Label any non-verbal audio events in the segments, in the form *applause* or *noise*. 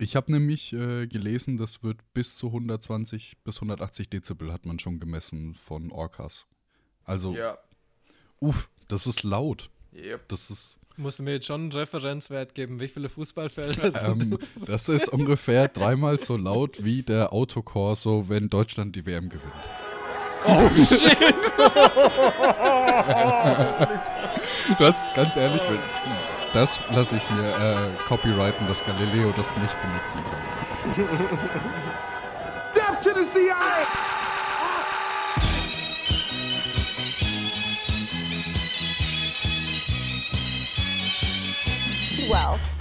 Ich habe nämlich äh, gelesen, das wird bis zu 120 bis 180 Dezibel hat man schon gemessen von Orcas. Also, Ja. uff, das ist laut. Yep. Das ist, Musst du mir jetzt schon einen Referenzwert geben, wie viele Fußballfelder *laughs* sind ähm, das ist ungefähr dreimal so laut wie der Autokorso, wenn Deutschland die WM gewinnt. Oh *laughs* shit! Du hast ganz ehrlich, wenn, das lasse ich mir äh, copyrighten, dass Galileo das nicht benutzen kann. *laughs* Death to the CIA! wealth,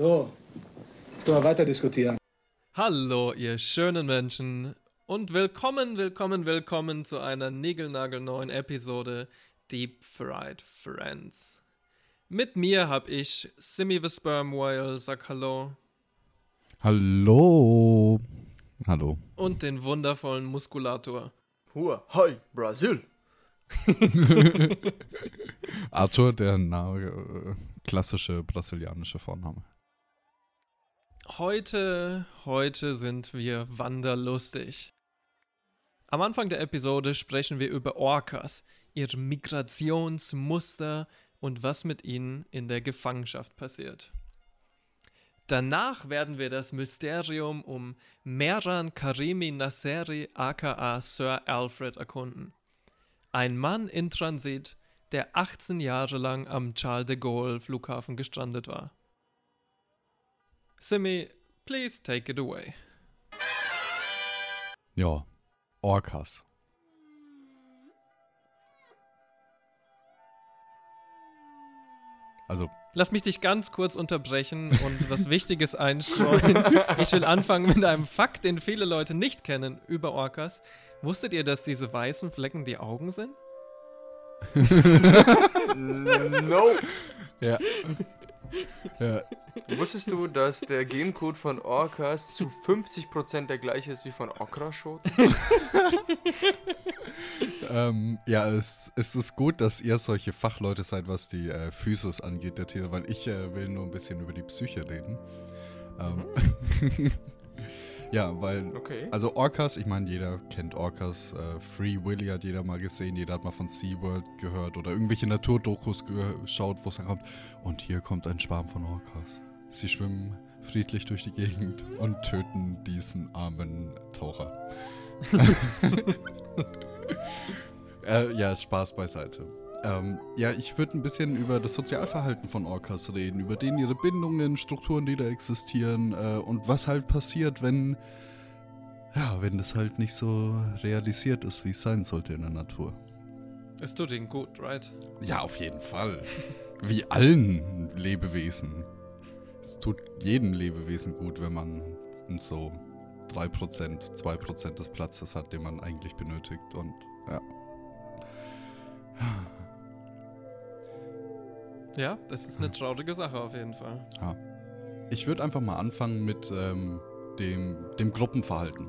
So, jetzt können wir weiter diskutieren. Hallo, ihr schönen Menschen und willkommen, willkommen, willkommen zu einer niegelnagelneuen Episode Deep Fried Friends. Mit mir habe ich Simi the Sperm Whale, sag Hallo, Hallo. Hallo. und den wundervollen Muskulator. Hua, hi, Brasil. *laughs* Arthur, der na, äh, klassische brasilianische Vorname. Heute, heute sind wir wanderlustig. Am Anfang der Episode sprechen wir über Orcas, ihre Migrationsmuster und was mit ihnen in der Gefangenschaft passiert. Danach werden wir das Mysterium um Meran Karimi Nasseri aka Sir Alfred erkunden. Ein Mann in Transit, der 18 Jahre lang am Charles de Gaulle Flughafen gestrandet war. Simi, please take it away. Ja, Orcas. Also, Lass mich dich ganz kurz unterbrechen und was Wichtiges einstreuen. *laughs* Ich will anfangen mit einem Fakt, den viele Leute nicht kennen über Orcas. Wusstet ihr, dass diese weißen Flecken die Augen sind? *laughs* No. ja. Ja. Wusstest du, dass der Gencode von Orcas zu 50% der gleiche ist wie von Okraschot? *laughs* Ähm, ja, es, es ist gut, dass ihr solche Fachleute seid, was die äh, Physis angeht der Tiere, weil ich äh, will nur ein bisschen über die Psyche reden. Ähm, *laughs* ja, weil, Okay. also Orcas, ich meine, jeder kennt Orcas. Äh, Free Willy hat jeder mal gesehen, jeder hat mal von SeaWorld gehört oder irgendwelche Naturdokus geschaut, wo es dann kommt. Und hier kommt ein Schwarm von Orcas. Sie schwimmen friedlich durch die Gegend und töten diesen armen Taucher. *laughs* *laughs* Äh, ja, Spaß beiseite. Ähm, ja, ich würde ein bisschen über das Sozialverhalten von Orcas reden, über denen ihre Bindungen, Strukturen, die da existieren äh, und was halt passiert, wenn, ja, wenn das halt nicht so realisiert ist, wie es sein sollte in der Natur. Es tut ihnen gut, right? Ja, auf jeden Fall. Wie allen Lebewesen. Es tut jedem Lebewesen gut, wenn man so 3%, 2% des Platzes hat, den man eigentlich benötigt und ja. Ja, das ist eine traurige Sache auf jeden Fall. Ja. Ich würde einfach mal anfangen mit ähm, dem, dem Gruppenverhalten.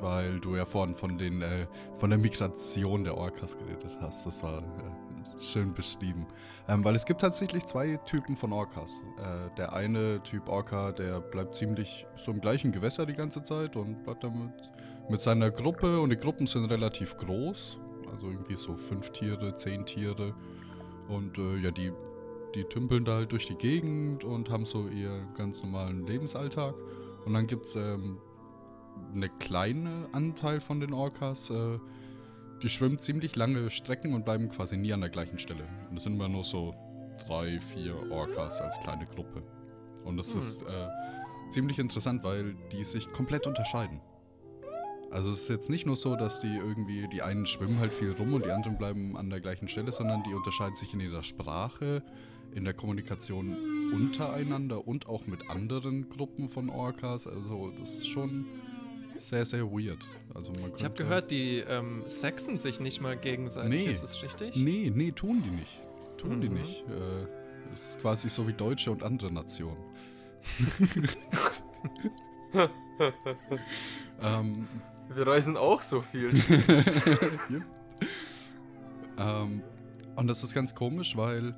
Weil du ja vorhin von, den, äh, von der Migration der Orcas geredet hast. Das war äh, schön beschrieben. Ähm, weil es gibt tatsächlich zwei Typen von Orcas. Äh, der eine Typ Orca, der bleibt ziemlich so im gleichen Gewässer die ganze Zeit und bleibt damit mit seiner Gruppe. Und die Gruppen sind relativ groß. Also irgendwie so fünf Tiere, zehn Tiere. Und äh, ja, die, die tümpeln da halt durch die Gegend und haben so ihren ganz normalen Lebensalltag. Und dann gibt es ähm, eine kleine Anteil von den Orcas, äh, die schwimmen ziemlich lange Strecken und bleiben quasi nie an der gleichen Stelle. Und es sind immer nur so drei, vier Orcas als kleine Gruppe. Und das ist äh, ziemlich interessant, weil die sich komplett unterscheiden. Also es ist jetzt nicht nur so, dass die irgendwie, die einen schwimmen halt viel rum und die anderen bleiben an der gleichen Stelle, sondern die unterscheiden sich in ihrer Sprache, in der Kommunikation untereinander und auch mit anderen Gruppen von Orcas. Also das ist schon sehr, sehr weird. Also man Ich habe gehört, die ähm, sexen sich nicht mal gegenseitig. Nee. Ist das richtig? Nee, nee, tun die nicht. Tun die Mhm. nicht. Äh, es ist quasi so wie Deutsche und andere Nationen. *laughs* *laughs* ähm, Wir reisen auch so viel. *laughs* ähm, und das ist ganz komisch, weil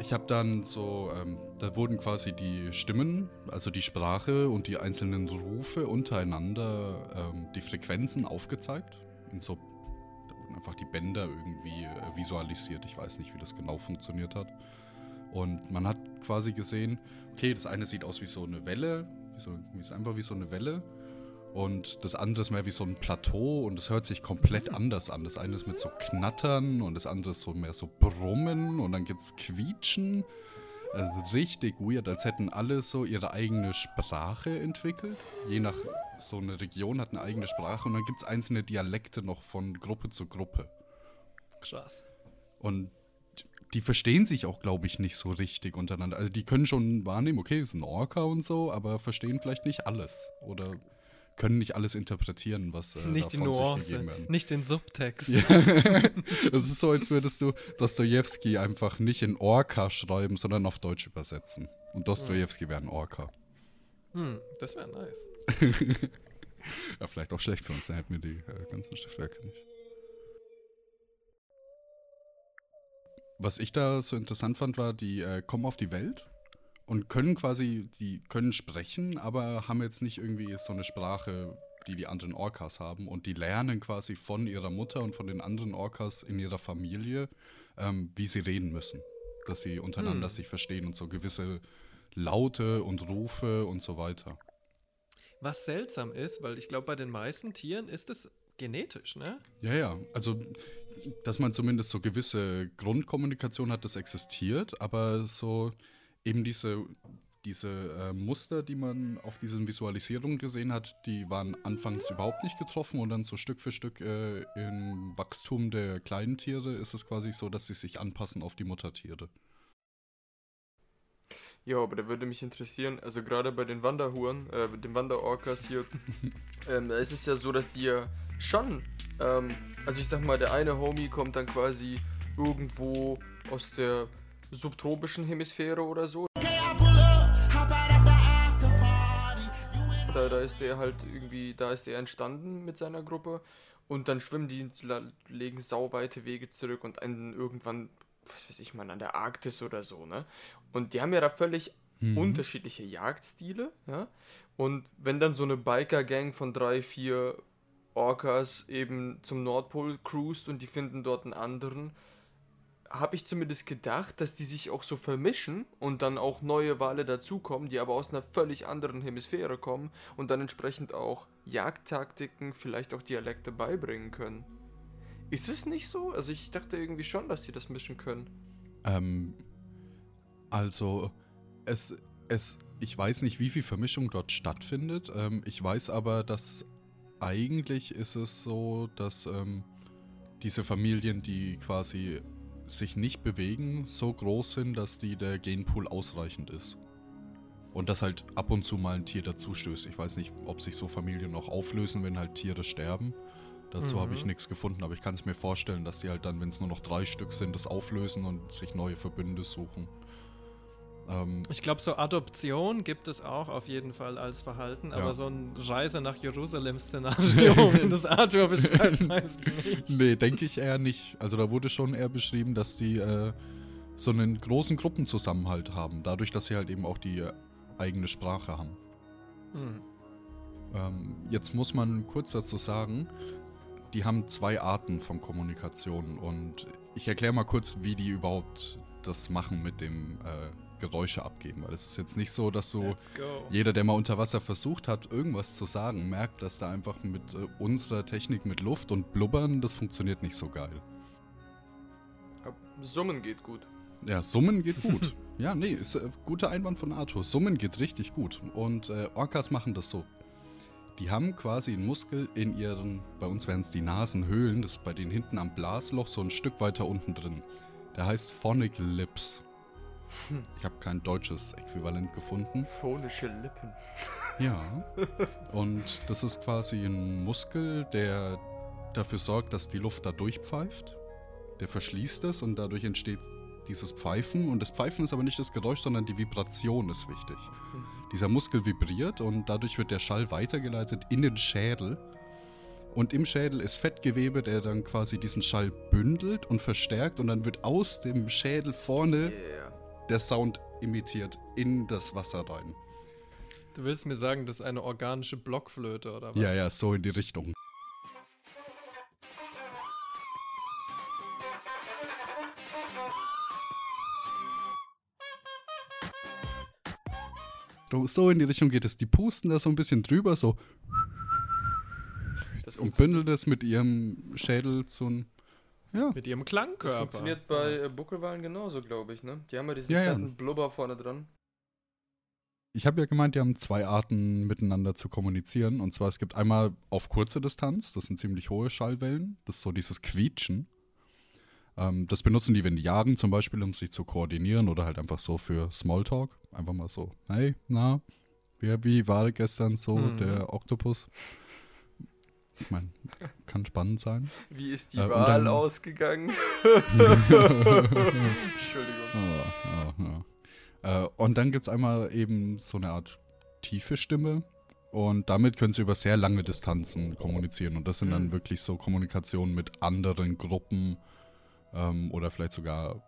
ich habe dann so, ähm, da wurden quasi die Stimmen, also die Sprache und die einzelnen Rufe untereinander, ähm, die Frequenzen aufgezeigt. In so, da wurden einfach die Bänder irgendwie äh, visualisiert. Ich weiß nicht, wie das genau funktioniert hat. Und man hat quasi gesehen, okay, das eine sieht aus wie so eine Welle, wie so, ist einfach wie so eine Welle. Und das andere ist mehr wie so ein Plateau und es hört sich komplett anders an. Das eine ist mit so Knattern und das andere ist so mehr so Brummen und dann gibt es Quietschen. Also richtig weird, als hätten alle so ihre eigene Sprache entwickelt. Je nach so eine Region hat eine eigene Sprache und dann gibt es einzelne Dialekte noch von Gruppe zu Gruppe. Krass. Und die verstehen sich auch, glaube ich, nicht so richtig untereinander. Also die können schon wahrnehmen, okay, ist ein Orca und so, aber verstehen vielleicht nicht alles. Oder können nicht alles interpretieren, was äh, nicht die Nuance, nicht den Subtext. Ja. *laughs* Es ist so, als würdest du Dostoevsky einfach nicht in Orca schreiben, sondern auf Deutsch übersetzen. Und Dostoevsky wäre ein Orca. Hm, das wäre nice. *laughs* Ja, vielleicht auch schlecht für uns, dann hätten wir die äh, ganzen Schriftwerke nicht. Was ich da so interessant fand, war, die äh, kommen auf die Welt und können quasi, die können sprechen, aber haben jetzt nicht irgendwie so eine Sprache, die die anderen Orcas haben. Und die lernen quasi von ihrer Mutter und von den anderen Orcas in ihrer Familie, ähm, wie sie reden müssen. Dass sie untereinander Hm. sich verstehen und so gewisse Laute und Rufe und so weiter. Was seltsam ist, weil ich glaube, bei den meisten Tieren ist es genetisch, ne? Ja, ja. Also, dass man zumindest so gewisse Grundkommunikation hat, das existiert, aber so eben diese, diese äh, Muster, die man auf diesen Visualisierungen gesehen hat, die waren anfangs überhaupt nicht getroffen und dann so Stück für Stück äh, im Wachstum der kleinen Tiere ist es quasi so, dass sie sich anpassen auf die Muttertiere. Ja, aber da würde mich interessieren, also gerade bei den Wanderhuren, äh, den Wanderorcas hier, *laughs* ähm, da ist es ja so, dass die ja schon, ähm, also ich sag mal, der eine Homie kommt dann quasi irgendwo aus der subtropischen Hemisphäre oder so. Da, da ist der halt irgendwie, da ist er entstanden mit seiner Gruppe und dann schwimmen die, legen sauweite Wege zurück und enden irgendwann, was weiß ich mal, an der Arktis oder so, ne? Und die haben ja da völlig Mhm. unterschiedliche Jagdstile, ja? Und wenn dann so eine Biker-Gang von drei, vier Orcas eben zum Nordpol cruist und die finden dort einen anderen, habe ich zumindest gedacht, dass die sich auch so vermischen und dann auch neue Wale dazukommen, die aber aus einer völlig anderen Hemisphäre kommen und dann entsprechend auch Jagdtaktiken, vielleicht auch Dialekte beibringen können. Ist es nicht so? Also ich dachte irgendwie schon, dass die das mischen können. Ähm, also, es, es, ich weiß nicht, wie viel Vermischung dort stattfindet. Ähm, ich weiß aber, dass eigentlich ist es so, dass ähm, diese Familien, die quasi sich nicht bewegen, so groß sind, dass die der Genpool ausreichend ist. Und dass halt ab und zu mal ein Tier dazustößt. Ich weiß nicht, ob sich so Familien noch auflösen, wenn halt Tiere sterben. Dazu habe ich Mhm. nichts gefunden, aber ich kann es mir vorstellen, dass die halt dann, wenn es nur noch drei Stück sind, das auflösen und sich neue Verbünde suchen. Ähm, Ich glaube, so Adoption gibt es auch auf jeden Fall als Verhalten, Ja. aber so ein Reise nach *laughs* Jerusalem-Szenario, wenn das Arthur beschreibt, *laughs* weiß ich nicht. nee, denke ich eher nicht. Also da wurde schon eher beschrieben, dass die äh, so einen großen Gruppenzusammenhalt haben, dadurch, dass sie halt eben auch die äh, eigene Sprache haben. Hm. Ähm, jetzt muss man kurz dazu sagen, die haben zwei Arten von Kommunikation und ich erkläre mal kurz, wie die überhaupt das machen mit dem äh, Geräusche abgeben, weil es ist jetzt nicht so, dass go. jeder, der mal unter Wasser versucht hat, irgendwas zu sagen, merkt, dass da einfach mit äh, unserer Technik mit Luft und Blubbern, das funktioniert nicht so geil. Aber Summen geht gut. Ja, Summen geht gut. *laughs* ja, nee, ist äh, guter Einwand von Arthur. Summen geht richtig gut. Und äh, Orcas machen das so. Die haben quasi einen Muskel in ihren, bei uns wären es die Nasenhöhlen, das ist bei denen hinten am Blasloch so ein Stück weiter unten drin. Der heißt Phonic Lips. Ich habe kein deutsches Äquivalent gefunden. Phonische Lippen. Ja. Und das ist quasi ein Muskel, der dafür sorgt, dass die Luft da durchpfeift. Der verschließt es und dadurch entsteht dieses Pfeifen. Und das Pfeifen ist aber nicht das Geräusch, sondern die Vibration ist wichtig. Dieser Muskel vibriert und dadurch wird der Schall weitergeleitet in den Schädel. Und im Schädel ist Fettgewebe, der dann quasi diesen Schall bündelt und verstärkt und dann wird aus dem Schädel vorne Yeah. Der Sound imitiert in das Wasser rein. Du willst mir sagen, das ist eine organische Blockflöte oder was? Ja, ja, so in die Richtung. So- in die Richtung geht es. Die pusten da so ein bisschen drüber, so Das, und bündeln das mit ihrem Schädel zu ein. Ja, Mit ihrem das Klangkörper. funktioniert bei äh, Buckelwalen genauso, glaube ich, ne? Die haben ja diesen Ja, ja. fetten Blubber vorne dran. ich habe ja gemeint, die haben zwei Arten miteinander zu kommunizieren. Und zwar, es gibt einmal auf kurze Distanz, das sind ziemlich hohe Schallwellen, das ist so dieses Quietschen. Ähm, das benutzen die, wenn die jagen, zum Beispiel, um sich zu koordinieren oder halt einfach so für Smalltalk. Einfach mal so, hey, na, wie, wie war gestern so Mhm. der Oktopus? Ich meine, kann spannend sein. Wie ist die Äh, Wahl dann- ausgegangen? *laughs* Entschuldigung. Oh, oh, ja. Äh, und dann gibt es einmal eben so eine Art tiefe Stimme. Und damit können sie über sehr lange Distanzen kommunizieren. Und das sind dann Mhm. wirklich so Kommunikationen mit anderen Gruppen ähm, oder vielleicht sogar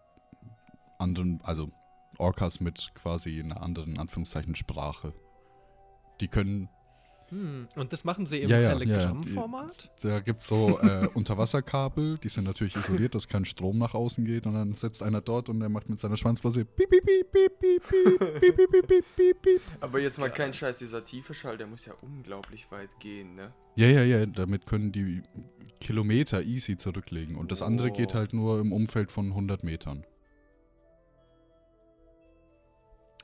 anderen, also Orcas mit quasi einer anderen, Anführungszeichen, Sprache. Die können Hm. Und das machen sie im Ja, ja, ja, Telegram-Format? Da gibt es so äh, Unterwasserkabel, die sind natürlich isoliert, dass kein Strom nach außen geht. Und dann sitzt einer dort und der macht mit seiner Schwanzflosse piep, piep, piep, piep, piep, piep, piep, piep, piep, piep. Aber jetzt mal kein Scheiß, dieser tiefe Schall, der muss ja unglaublich weit gehen, ne? Ja, ja, ja, damit können die Kilometer easy zurücklegen. Und das andere geht halt nur im Umfeld von 100 Metern.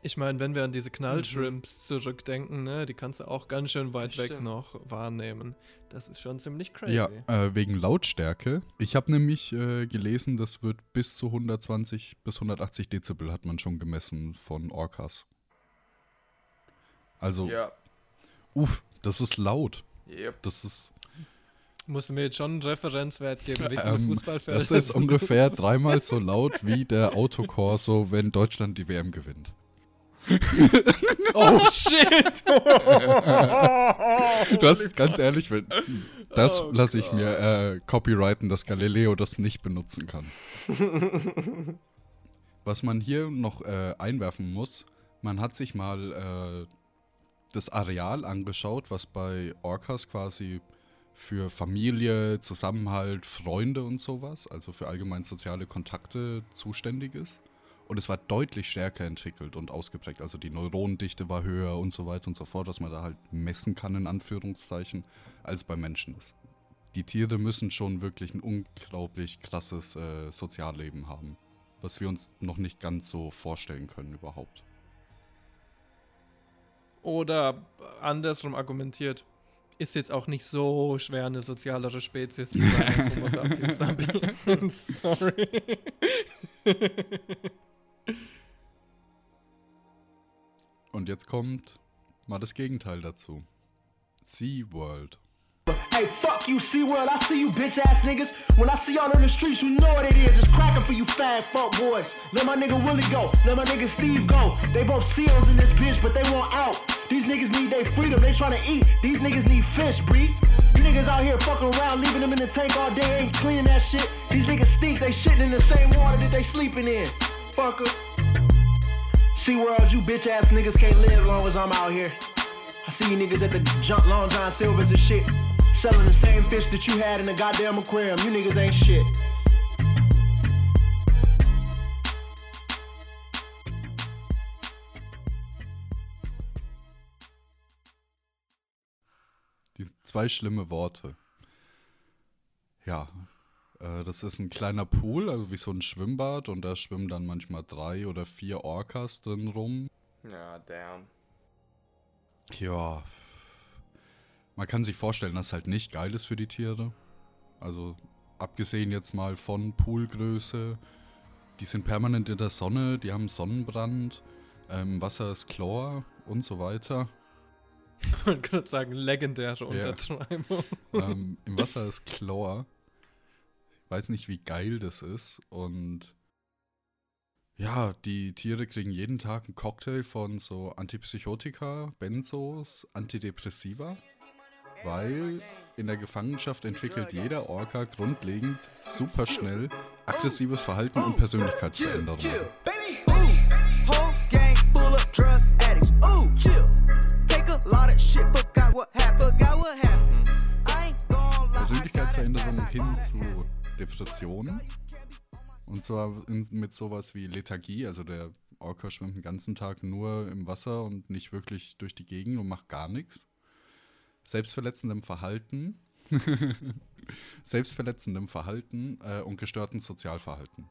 Ich meine, wenn wir an diese Knallshrimps zurückdenken, ne, die kannst du auch ganz schön weit Das weg stimmt. noch wahrnehmen. Das ist schon ziemlich crazy. Ja, äh, wegen Lautstärke. Ich habe nämlich äh, gelesen, das wird bis zu 120 bis 180 Dezibel hat man schon gemessen von Orcas. Also, Ja. uff, das ist laut. Yep. Das ist Musst du mir jetzt schon einen Referenzwert geben, wie *laughs* viele Ähm, Fußballfelder Das ist ungefähr dreimal so *laughs* laut wie der Autokorso, wenn Deutschland die WM gewinnt. *laughs* Oh shit! *laughs* Du hast ganz ehrlich, wenn, das Oh lasse ich mir äh, copyrighten, dass Galileo das nicht benutzen kann. *laughs* Was man hier noch äh, einwerfen muss, man hat sich mal äh, das Areal angeschaut, was bei Orcas quasi für Familie, Zusammenhalt, Freunde und sowas, also für allgemein soziale Kontakte zuständig ist. Und es war deutlich stärker entwickelt und ausgeprägt. Also die Neuronendichte war höher und so weiter und so fort, was man da halt messen kann, in Anführungszeichen, als bei Menschen ist. Die Tiere müssen schon wirklich ein unglaublich krasses äh, Sozialleben haben, was wir uns noch nicht ganz so vorstellen können überhaupt. Oder andersrum argumentiert, ist jetzt auch nicht so schwer, eine sozialere Spezies zu sein als Homo sapiens sapiens. *laughs* Sorry. *laughs* *laughs* Und jetzt kommt mal das Gegenteil dazu. Hey, fuck you. I see you bitch ass niggas. When I see y'all in the streets, you know what it is. It's cracking for you fat fuck boys. Let my nigga Willie go. Let my nigga Steve go. They both seals in this bitch, but they want out. These niggas need their freedom. They tryna eat. These niggas need fish. You niggas out here fucking around, leaving them in the tank all day, ain't cleaning that shit. These niggas stink. They shitting in the same water that they sleeping in. Fucker. SeaWorld, you bitch ass niggas can't live long as I'm out here. I see you niggas at the junk Long John Silvers and shit. Selling the same fish that you had in the goddamn aquarium. You niggas ain't shit. Die zwei schlimme Worte. Ja, das ist ein kleiner Pool, also wie so ein Schwimmbad und da schwimmen dann manchmal drei oder vier Orcas drin rum. Ja, damn. Ja. man kann sich vorstellen, dass es halt nicht geil ist für die Tiere. Also abgesehen jetzt mal von Poolgröße, die sind permanent in der Sonne, die haben Sonnenbrand, ähm, Wasser ist Chlor und so weiter. Ich wollte gerade sagen, legendäre Ja. Untertreibung. ähm, Im Wasser ist Chlor. Weiß nicht, wie geil das ist. Und ja, die Tiere kriegen jeden Tag einen Cocktail von so Antipsychotika, Benzos, Antidepressiva. Weil in der Gefangenschaft entwickelt jeder Orca grundlegend super schnell aggressives Verhalten und Persönlichkeitsveränderungen. Zwar in, mit sowas wie Lethargie, also der Orca schwimmt den ganzen Tag nur im Wasser und nicht wirklich durch die Gegend und macht gar nichts. Selbstverletzendem Verhalten, *laughs* selbstverletzendem Verhalten äh, und gestörtem Sozialverhalten.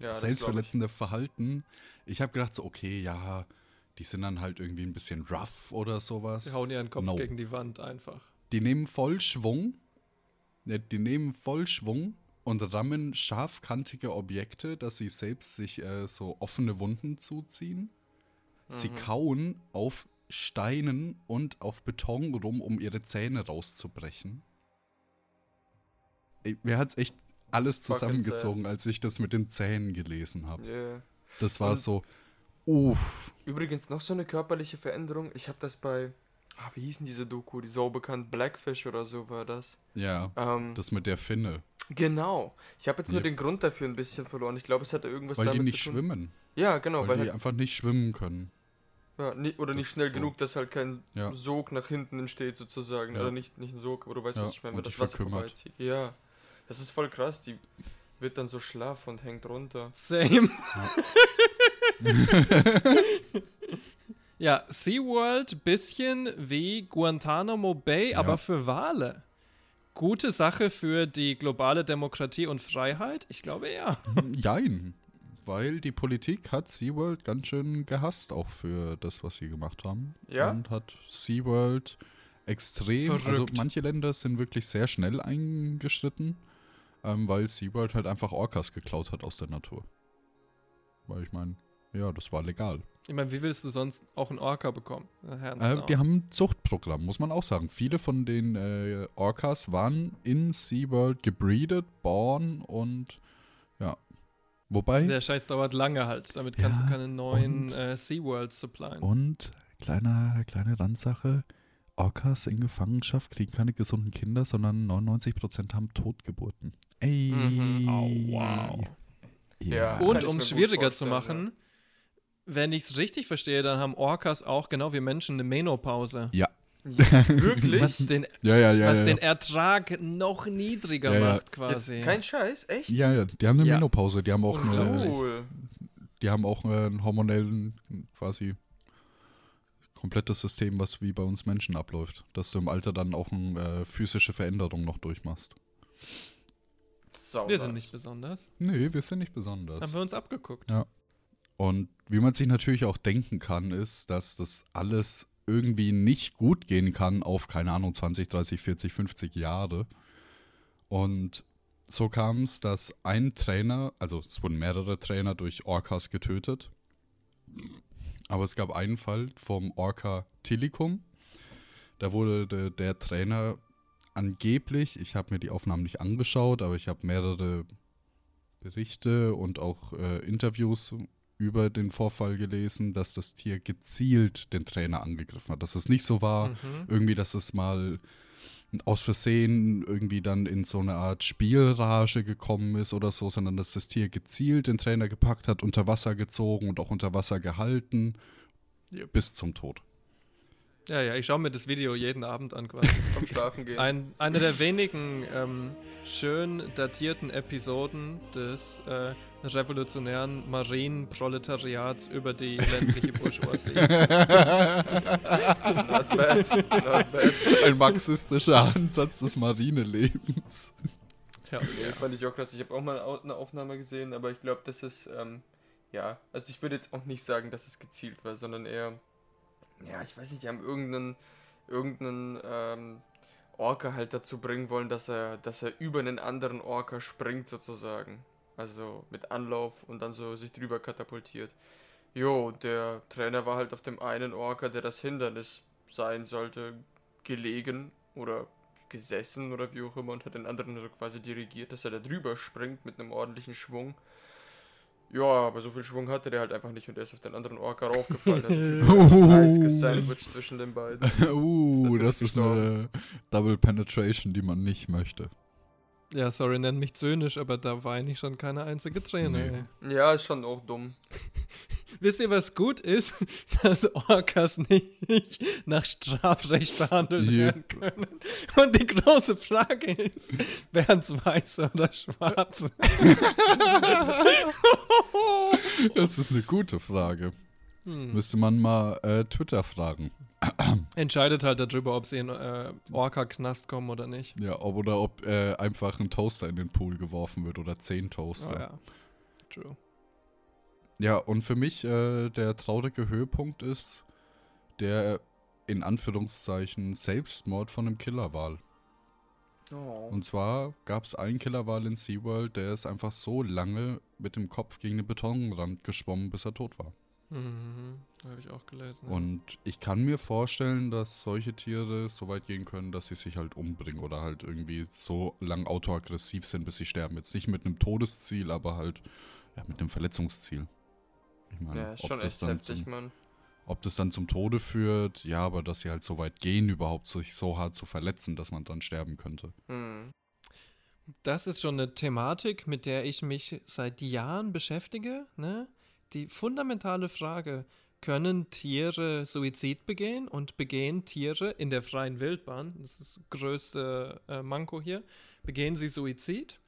Ja, Selbstverletzende Verhalten. Ich habe gedacht so, okay, ja, die sind dann halt irgendwie ein bisschen rough oder sowas. Die hauen ihren Kopf No. gegen die Wand einfach. Die nehmen voll Schwung. Ne, Die nehmen voll Schwung und rammen scharfkantige Objekte, dass sie selbst sich äh, so offene Wunden zuziehen. Sie Mhm. kauen auf Steinen und auf Beton rum, um ihre Zähne rauszubrechen. Ey, Mir hat's echt alles zusammengezogen, als ich das mit den Zähnen gelesen habe. Yeah. Das war Und- so, uff. Übrigens noch so eine körperliche Veränderung. Ich habe das bei, ah, wie hieß denn diese Doku, die so bekannt, Blackfish oder so war das. Ja, Ähm, das mit der Finne. Genau. Ich habe jetzt nur Ja. den Grund dafür ein bisschen verloren. Ich glaube, es hatte irgendwas Weil die damit nicht zu tun. schwimmen. Ja, genau, weil, weil die halt- einfach nicht schwimmen können. Ja, ni oder nicht Das schnell ist so. genug, dass halt kein Ja. Sog nach hinten entsteht, sozusagen. Ja. Oder nicht, nicht ein Sog, aber du weißt, Ja, was ich meine, wenn das die Wasser verkümmert. vorbeizieht. Ja. Das ist voll krass. Die wird dann so schlaff und hängt runter. Same. ja, *laughs* SeaWorld bisschen wie Guantanamo Bay, Ja. aber für Wale. Gute Sache für die globale Demokratie und Freiheit? Ich glaube ja. *laughs* Jein. Weil die Politik hat SeaWorld ganz schön gehasst, auch für das, was sie gemacht haben. Ja? Und hat SeaWorld extrem, also Verrückt. manche Länder sind wirklich sehr schnell eingeschritten, ähm, weil SeaWorld halt einfach Orcas geklaut hat aus der Natur. Weil ich meine, ja, das war legal. Ich meine, wie willst du sonst auch einen Orca bekommen? Äh, die haben ein Zuchtprogramm, muss man auch sagen. Viele von den äh, Orcas waren in SeaWorld gebreedet, born und ja. Wobei. Der Scheiß dauert lange halt. Damit kannst Ja, du keine neuen und- äh, SeaWorlds supplyen. Und kleine, kleine Randsache: Orcas in Gefangenschaft kriegen keine gesunden Kinder, sondern 99% haben Totgeburten. Ey. Mhm. Oh, wow. Ja. Und Kann ich um es schwieriger zu machen, wenn ich es richtig verstehe, dann haben Orcas auch genau wie Menschen eine Menopause. Ja. *laughs* Wirklich? Was den, Ja, ja, ja. was ja, den. Ertrag noch niedriger Ja, ja. macht quasi. Jetzt, kein Scheiß, echt? ja, ja, die haben eine Ja. Menopause, die haben auch eine, Cool. die haben auch einen hormonellen quasi komplettes System, was wie bei uns Menschen abläuft, dass du im Alter dann auch eine äh, physische Veränderung noch durchmachst. Sau Wir sind nicht besonders. Nee, wir sind nicht besonders. Haben wir uns abgeguckt. Ja. Und wie man sich natürlich auch denken kann, ist, dass das alles irgendwie nicht gut gehen kann auf, keine Ahnung, 20, 30, 40, 50 Jahre. Und so kam es, dass ein Trainer, also es wurden mehrere Trainer durch Orcas getötet. Aber es gab einen Fall vom Orca Tilikum. Da wurde de, der Trainer angeblich, ich habe mir die Aufnahmen nicht angeschaut, aber ich habe mehrere Berichte und auch äh, Interviews über den Vorfall gelesen, dass das Tier gezielt den Trainer angegriffen hat. Dass es nicht so war, Mhm. irgendwie, dass es mal aus Versehen irgendwie dann in so eine Art Spielrage gekommen ist oder so, sondern dass das Tier gezielt den Trainer gepackt hat, unter Wasser gezogen und auch unter Wasser gehalten, Yep. bis zum Tod. Ja, ja, ich schaue mir das Video jeden Abend an quasi. *laughs* Vom Schlafen gehen. Ein, eine der wenigen ähm, schön datierten Episoden des äh, revolutionären Marienproletariats über die *laughs* ländliche Bourgeoisie. Not bad. Not bad. Ein marxistischer Ansatz des Marinelebens. ja. Nee, fand ich auch krass. Ich habe auch mal eine Aufnahme gesehen, aber ich glaube, das ist, ähm, ja, also ich würde jetzt auch nicht sagen, dass es gezielt war, sondern eher, ja, ich weiß nicht, die haben irgendeinen irgendeinen ähm, Orca halt dazu bringen wollen, dass er, dass er über einen anderen Orca springt sozusagen. Also mit Anlauf und dann so sich drüber katapultiert. Jo, der Trainer war halt auf dem einen Orca, der das Hindernis sein sollte, gelegen oder gesessen oder wie auch immer und hat den anderen so quasi dirigiert, dass er da drüber springt mit einem ordentlichen Schwung. Ja, aber so viel Schwung hatte der halt einfach nicht und er ist auf den anderen Orca raufgefallen. *laughs* Eis gesandwiched zwischen den beiden. uh, *laughs* Ist das ist eine Double Penetration, die man nicht möchte. Ja, sorry, nenn mich zynisch, aber da weine ich schon keine einzige Träne. Nee. Ja, ist schon auch dumm. *laughs* Wisst ihr, was gut ist? *laughs* Dass Orcas nicht nach Strafrecht behandelt Yep. werden können. Und die große Frage ist, wären es weiße oder schwarze? *laughs* Das ist eine gute Frage. Hm. Müsste man mal äh, Twitter fragen. *clears throat* Entscheidet halt darüber, ob sie in äh, Orca-Knast kommen oder nicht. Ja, ob, oder ob äh, einfach ein Toaster in den Pool geworfen wird oder zehn Oh, Toaster. ja. True. Ja, und für mich äh, der traurige Höhepunkt ist der in Anführungszeichen Selbstmord von einem Killerwal. Oh. Und zwar gab es einen Killerwal in SeaWorld, der ist einfach so lange mit dem Kopf gegen den Betonrand geschwommen, bis er tot war. Mhm. Habe ich auch gelesen. Und ich kann mir vorstellen, dass solche Tiere so weit gehen können, dass sie sich halt umbringen oder halt irgendwie so lang autoaggressiv sind, bis sie sterben. Jetzt nicht mit einem Todesziel, aber halt ja, mit einem Verletzungsziel. Ich meine, Ja, ist ob schon das echt dann heftig, zum, Mann. ob das dann zum Tode führt, ja, aber dass sie halt so weit gehen, überhaupt sich so hart zu verletzen, dass man dann sterben könnte. Hm. Das ist schon eine Thematik, mit der ich mich seit Jahren beschäftige. Ne? Die fundamentale Frage, können Tiere Suizid begehen und begehen Tiere in der freien Wildbahn, das ist das größte äh, Manko hier, begehen sie Suizid?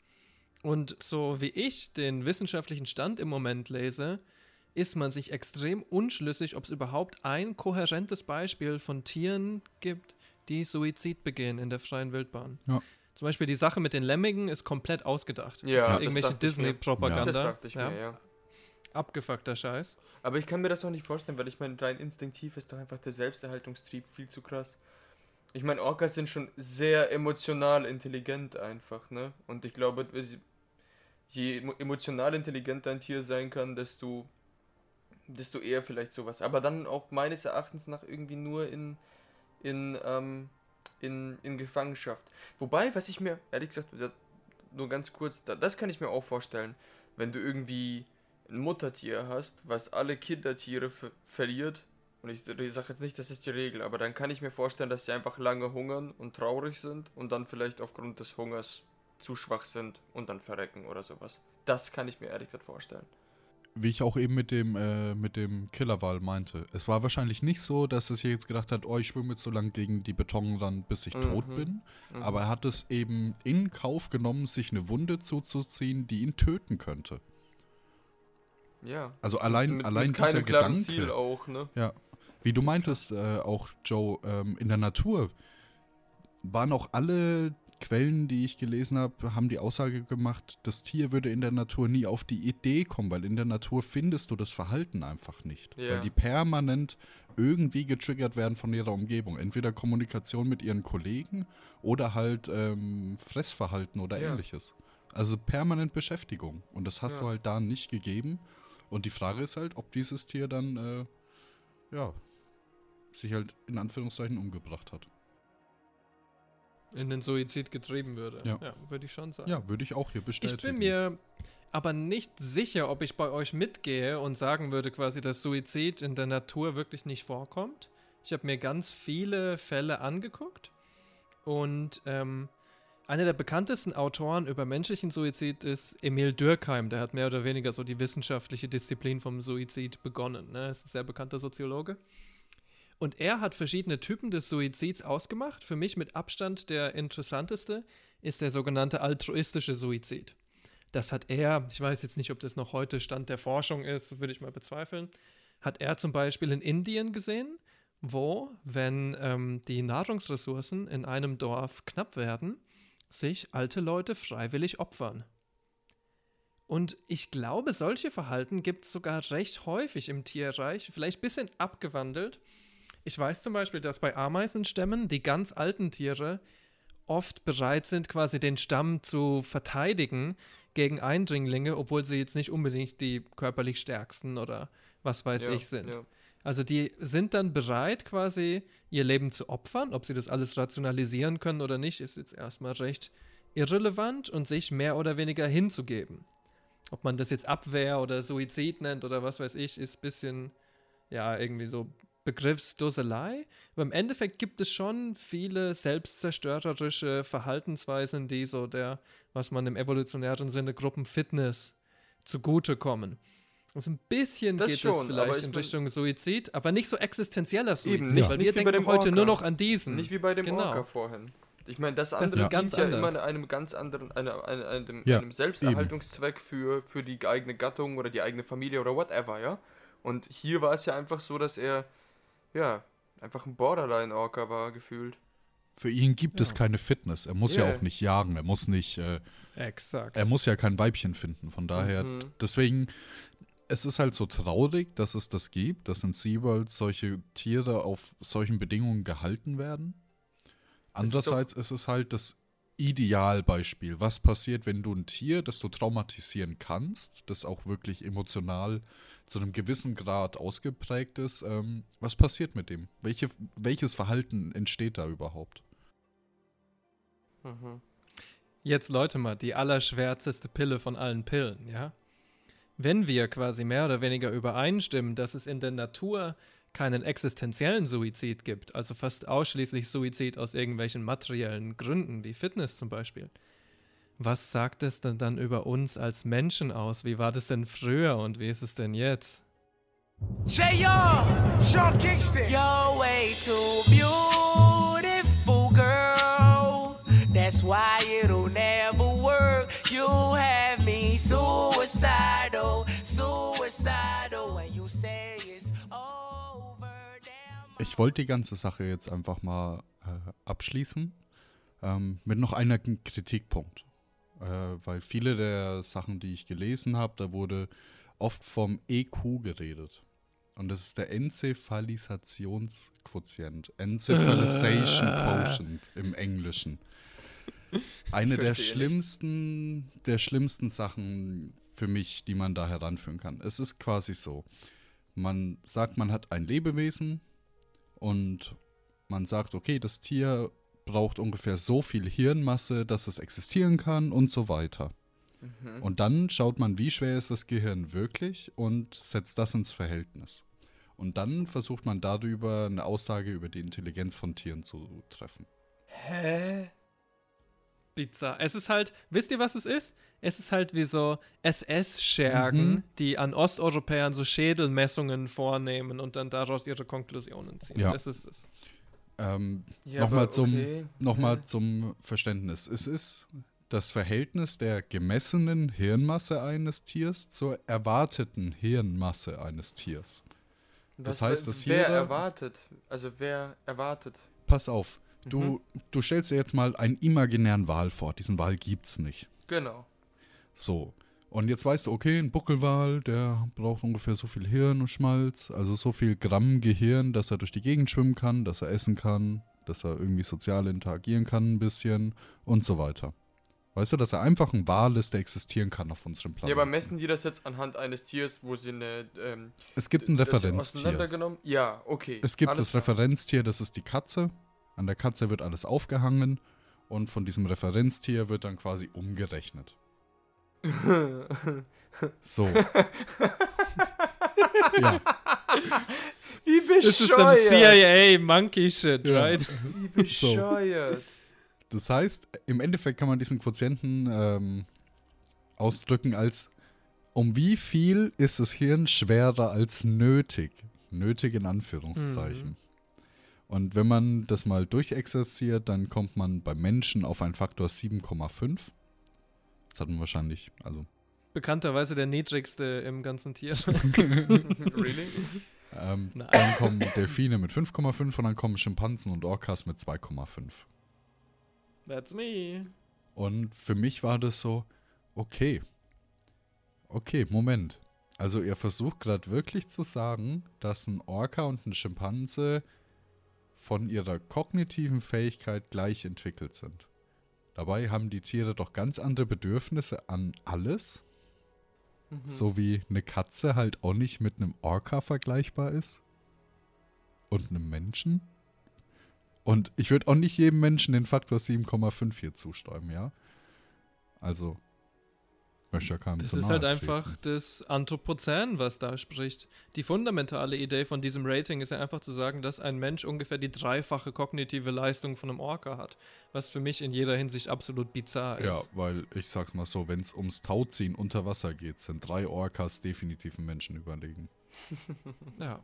Und so wie ich den wissenschaftlichen Stand im Moment lese, ist man sich extrem unschlüssig, ob es überhaupt ein kohärentes Beispiel von Tieren gibt, die Suizid begehen in der freien Wildbahn. Ja. Zum Beispiel die Sache mit den Lemmigen ist komplett ausgedacht. Ja, das ist irgendwelche. Disney-Propaganda. Das dachte ich mir, ja. Abgefuckter Scheiß. Aber ich kann mir das auch nicht vorstellen, weil ich meine, rein instinktiv ist doch einfach der Selbsterhaltungstrieb viel zu krass. Ich meine, Orcas sind schon sehr emotional intelligent einfach, ne? Und ich glaube, je emo- emotional intelligenter ein Tier sein kann, desto, desto eher vielleicht sowas. Aber dann auch meines Erachtens nach irgendwie nur in, in, ähm, in, in Gefangenschaft. Wobei, was ich mir, ehrlich gesagt, nur ganz kurz, da, das kann ich mir auch vorstellen, wenn du irgendwie ein Muttertier hast, was alle Kindertiere ver verliert, und ich, ich sage jetzt nicht, das ist die Regel, aber dann kann ich mir vorstellen, dass sie einfach lange hungern und traurig sind und dann vielleicht aufgrund des Hungers zu schwach sind und dann verrecken oder sowas. Das kann ich mir ehrlich gesagt vorstellen. Wie ich auch eben mit dem, äh, mit dem Killerwal meinte. Es war wahrscheinlich nicht so, dass es hier jetzt gedacht hat, oh, ich schwimme jetzt so lang gegen die Betonrand, bis ich tot Mhm. bin. Mhm. Aber er hat es eben in Kauf genommen, sich eine Wunde zuzuziehen, die ihn töten könnte. Ja. Also allein, mit, allein mit dieser Gedanke. Ziel auch, ne? Ja. Wie du meintest, äh, auch Joe, ähm, in der Natur waren auch alle Quellen, die ich gelesen habe, haben die Aussage gemacht, das Tier würde in der Natur nie auf die Idee kommen, weil in der Natur findest du das Verhalten einfach nicht. Ja. Weil die permanent irgendwie getriggert werden von ihrer Umgebung. Entweder Kommunikation mit ihren Kollegen oder halt ähm, Fressverhalten oder Ja. ähnliches. Also permanent Beschäftigung. Und das hast Ja. du halt da nicht gegeben. Und die Frage ist halt, ob dieses Tier dann, äh, ja, sich halt in Anführungszeichen umgebracht hat. In den Suizid getrieben würde. Ja. würde ich schon sagen. Ja, würde ich auch hier Ich bestätigen. bin mir aber nicht sicher, ob ich bei euch mitgehe und sagen würde quasi, dass Suizid in der Natur wirklich nicht vorkommt. Ich habe mir ganz viele Fälle angeguckt und ähm, einer der bekanntesten Autoren über menschlichen Suizid ist Emil Durkheim. Der hat mehr oder weniger so die wissenschaftliche Disziplin vom Suizid begonnen. Ne? Ist ein sehr bekannter Soziologe. Und er hat verschiedene Typen des Suizids ausgemacht. Für mich mit Abstand der interessanteste ist der sogenannte altruistische Suizid. Das hat er, ich weiß jetzt nicht, ob das noch heute Stand der Forschung ist, würde ich mal bezweifeln, hat er zum Beispiel in Indien gesehen, wo, wenn ähm, die Nahrungsressourcen in einem Dorf knapp werden, sich alte Leute freiwillig opfern. Und ich glaube, solche Verhalten gibt es sogar recht häufig im Tierreich, vielleicht ein bisschen abgewandelt. Ich weiß zum Beispiel, dass bei Ameisenstämmen die ganz alten Tiere oft bereit sind, quasi den Stamm zu verteidigen gegen Eindringlinge, obwohl sie jetzt nicht unbedingt die körperlich stärksten oder was weiß Ja, ich sind. ja. Also die sind dann bereit, quasi ihr Leben zu opfern. Ob sie das alles rationalisieren können oder nicht, ist jetzt erstmal recht irrelevant und sich mehr oder weniger hinzugeben. Ob man das jetzt Abwehr oder Suizid nennt oder was weiß ich, ist ein bisschen, ja, irgendwie so Begriffsdusselei. Aber im Endeffekt gibt es schon viele selbstzerstörerische Verhaltensweisen, die so der, was man im evolutionären Sinne Gruppenfitness zugutekommen. Also ein bisschen Das geht schon, es vielleicht ich in Richtung Suizid, aber nicht so existenzieller Suizid, Eben, nicht, weil nicht wir wie bei denken dem heute Orca. nur noch an diesen. Nicht wie bei dem Genau. Orca vorhin. Ich meine, das Das andere ist ganz dient ja anders. immer einem ganz anderen, einer, einem, Ja, einem Selbsterhaltungszweck für, für die eigene Gattung oder die eigene Familie oder whatever, ja. Und hier war es ja einfach so, dass er, ja, einfach ein Borderline-Orca war, gefühlt. Für ihn gibt es Ja. keine Fitness. Er muss ja Yeah. auch nicht jagen. Er muss nicht. Äh, Exakt. er muss ja kein Weibchen finden. Von daher, Mhm. deswegen, es ist halt so traurig, dass es das gibt, dass in SeaWorld solche Tiere auf solchen Bedingungen gehalten werden. ist Andererseits ist es halt das Idealbeispiel. Was passiert, wenn du ein Tier, das du traumatisieren kannst, das auch wirklich emotional zu einem gewissen Grad ausgeprägt ist, ähm, was passiert mit dem? Welche, welches Verhalten entsteht da überhaupt? Mhm. Jetzt Leute mal, die allerschwärzeste Pille von allen Pillen, ja? Wenn wir quasi mehr oder weniger übereinstimmen, dass es in der Natur keinen existenziellen Suizid gibt, also fast ausschließlich Suizid aus irgendwelchen materiellen Gründen, wie Fitness zum Beispiel, was sagt es denn dann über uns als Menschen aus? Wie war das denn früher und wie ist es denn jetzt? JR, Sean Kingston. You're way too beautiful, girl. That's why it'll never work. You have me suicidal, Ich wollte die ganze Sache jetzt einfach mal äh, abschließen ähm, mit noch einem Kritikpunkt. Äh, weil viele der Sachen, die ich gelesen habe, da wurde oft vom EQ geredet. Und das ist der Enzephalisationsquotient. Encephalization *laughs* Quotient im Englischen. *laughs* Eine der schlimmsten, der schlimmsten Sachen für mich, die man da heranführen kann. Es ist quasi so. Man sagt, man hat ein Lebewesen und man sagt, okay, das Tier braucht ungefähr so viel Hirnmasse, dass es existieren kann und so weiter. Mhm. Und dann schaut man, wie schwer ist das Gehirn wirklich und setzt das ins Verhältnis. Und dann versucht man darüber eine Aussage über die Intelligenz von Tieren zu treffen. Hä? Bizarr. Es ist halt, wisst ihr, was es ist? Es ist halt wie so SS-Schergen, Mhm. die an Osteuropäern so Schädelmessungen vornehmen und dann daraus ihre Konklusionen ziehen. Ja. Das ist es. Ähm, Ja, Nochmal zum, okay. noch mal Hä? zum Verständnis. Es ist das Verhältnis der gemessenen Hirnmasse eines Tiers zur erwarteten Hirnmasse eines Tiers. Das Was- heißt, dass Wer jeder- erwartet? Also wer erwartet? Pass auf, du, Mhm. du stellst dir jetzt mal einen imaginären Wal vor. Diesen Wal gibt's nicht. Genau. So. Und jetzt weißt du, okay, ein Buckelwal, der braucht ungefähr so viel Hirn und Schmalz, also so viel Gramm Gehirn, dass er durch die Gegend schwimmen kann, dass er essen kann, dass er irgendwie sozial interagieren kann ein bisschen und so weiter. Weißt du, dass er einfach ein Wal ist, der existieren kann auf unserem Ja, Planeten. aber messen die das jetzt anhand eines Tiers, wo sie eine. Ähm, Es gibt ein Referenztier. Ja, okay. Es gibt alles das Referenztier, das ist die Katze. An der Katze wird alles aufgehangen und von diesem Referenztier wird dann quasi umgerechnet. *laughs* So. *laughs* ja. Wie Das ist some bescheuert! CIA Monkey Shit, Ja. right? Wie *laughs* bescheuert! Das heißt, im Endeffekt kann man diesen Quotienten ähm, ausdrücken als um wie viel ist das Hirn schwerer als nötig? Nötig in Anführungszeichen. Und wenn man das mal durchexerziert, dann kommt man beim Menschen auf einen Faktor 7,5. Das hat man wahrscheinlich, also Bekannterweise der niedrigste im ganzen Tier. *laughs* really? ähm, dann kommen Delfine mit 5,5 und dann kommen Schimpansen und Orcas mit 2,5. That's me. Und für mich war das so, okay. Okay, Moment. Also ihr versucht gerade wirklich zu sagen, dass ein Orca und ein Schimpanse von ihrer kognitiven Fähigkeit gleich entwickelt sind. Dabei haben die Tiere doch ganz andere Bedürfnisse an alles. Mhm. So wie eine Katze halt auch nicht mit einem Orca vergleichbar ist. Und einem Menschen. Und ich würde auch nicht jedem Menschen den Faktor 7,5 hier zustimmen, ja? Also, möchte ja keinem Das ist halt einfach das Anthropozän, was da spricht. Die fundamentale Idee von diesem Rating ist ja einfach zu sagen, dass ein Mensch ungefähr die dreifache kognitive Leistung von einem Orca hat. Was für mich in jeder Hinsicht absolut bizarr ist. Ja, weil ich sag's mal so, wenn es ums Tauziehen unter Wasser geht, sind drei Orcas definitiv einen Menschen überlegen. *laughs* Ja.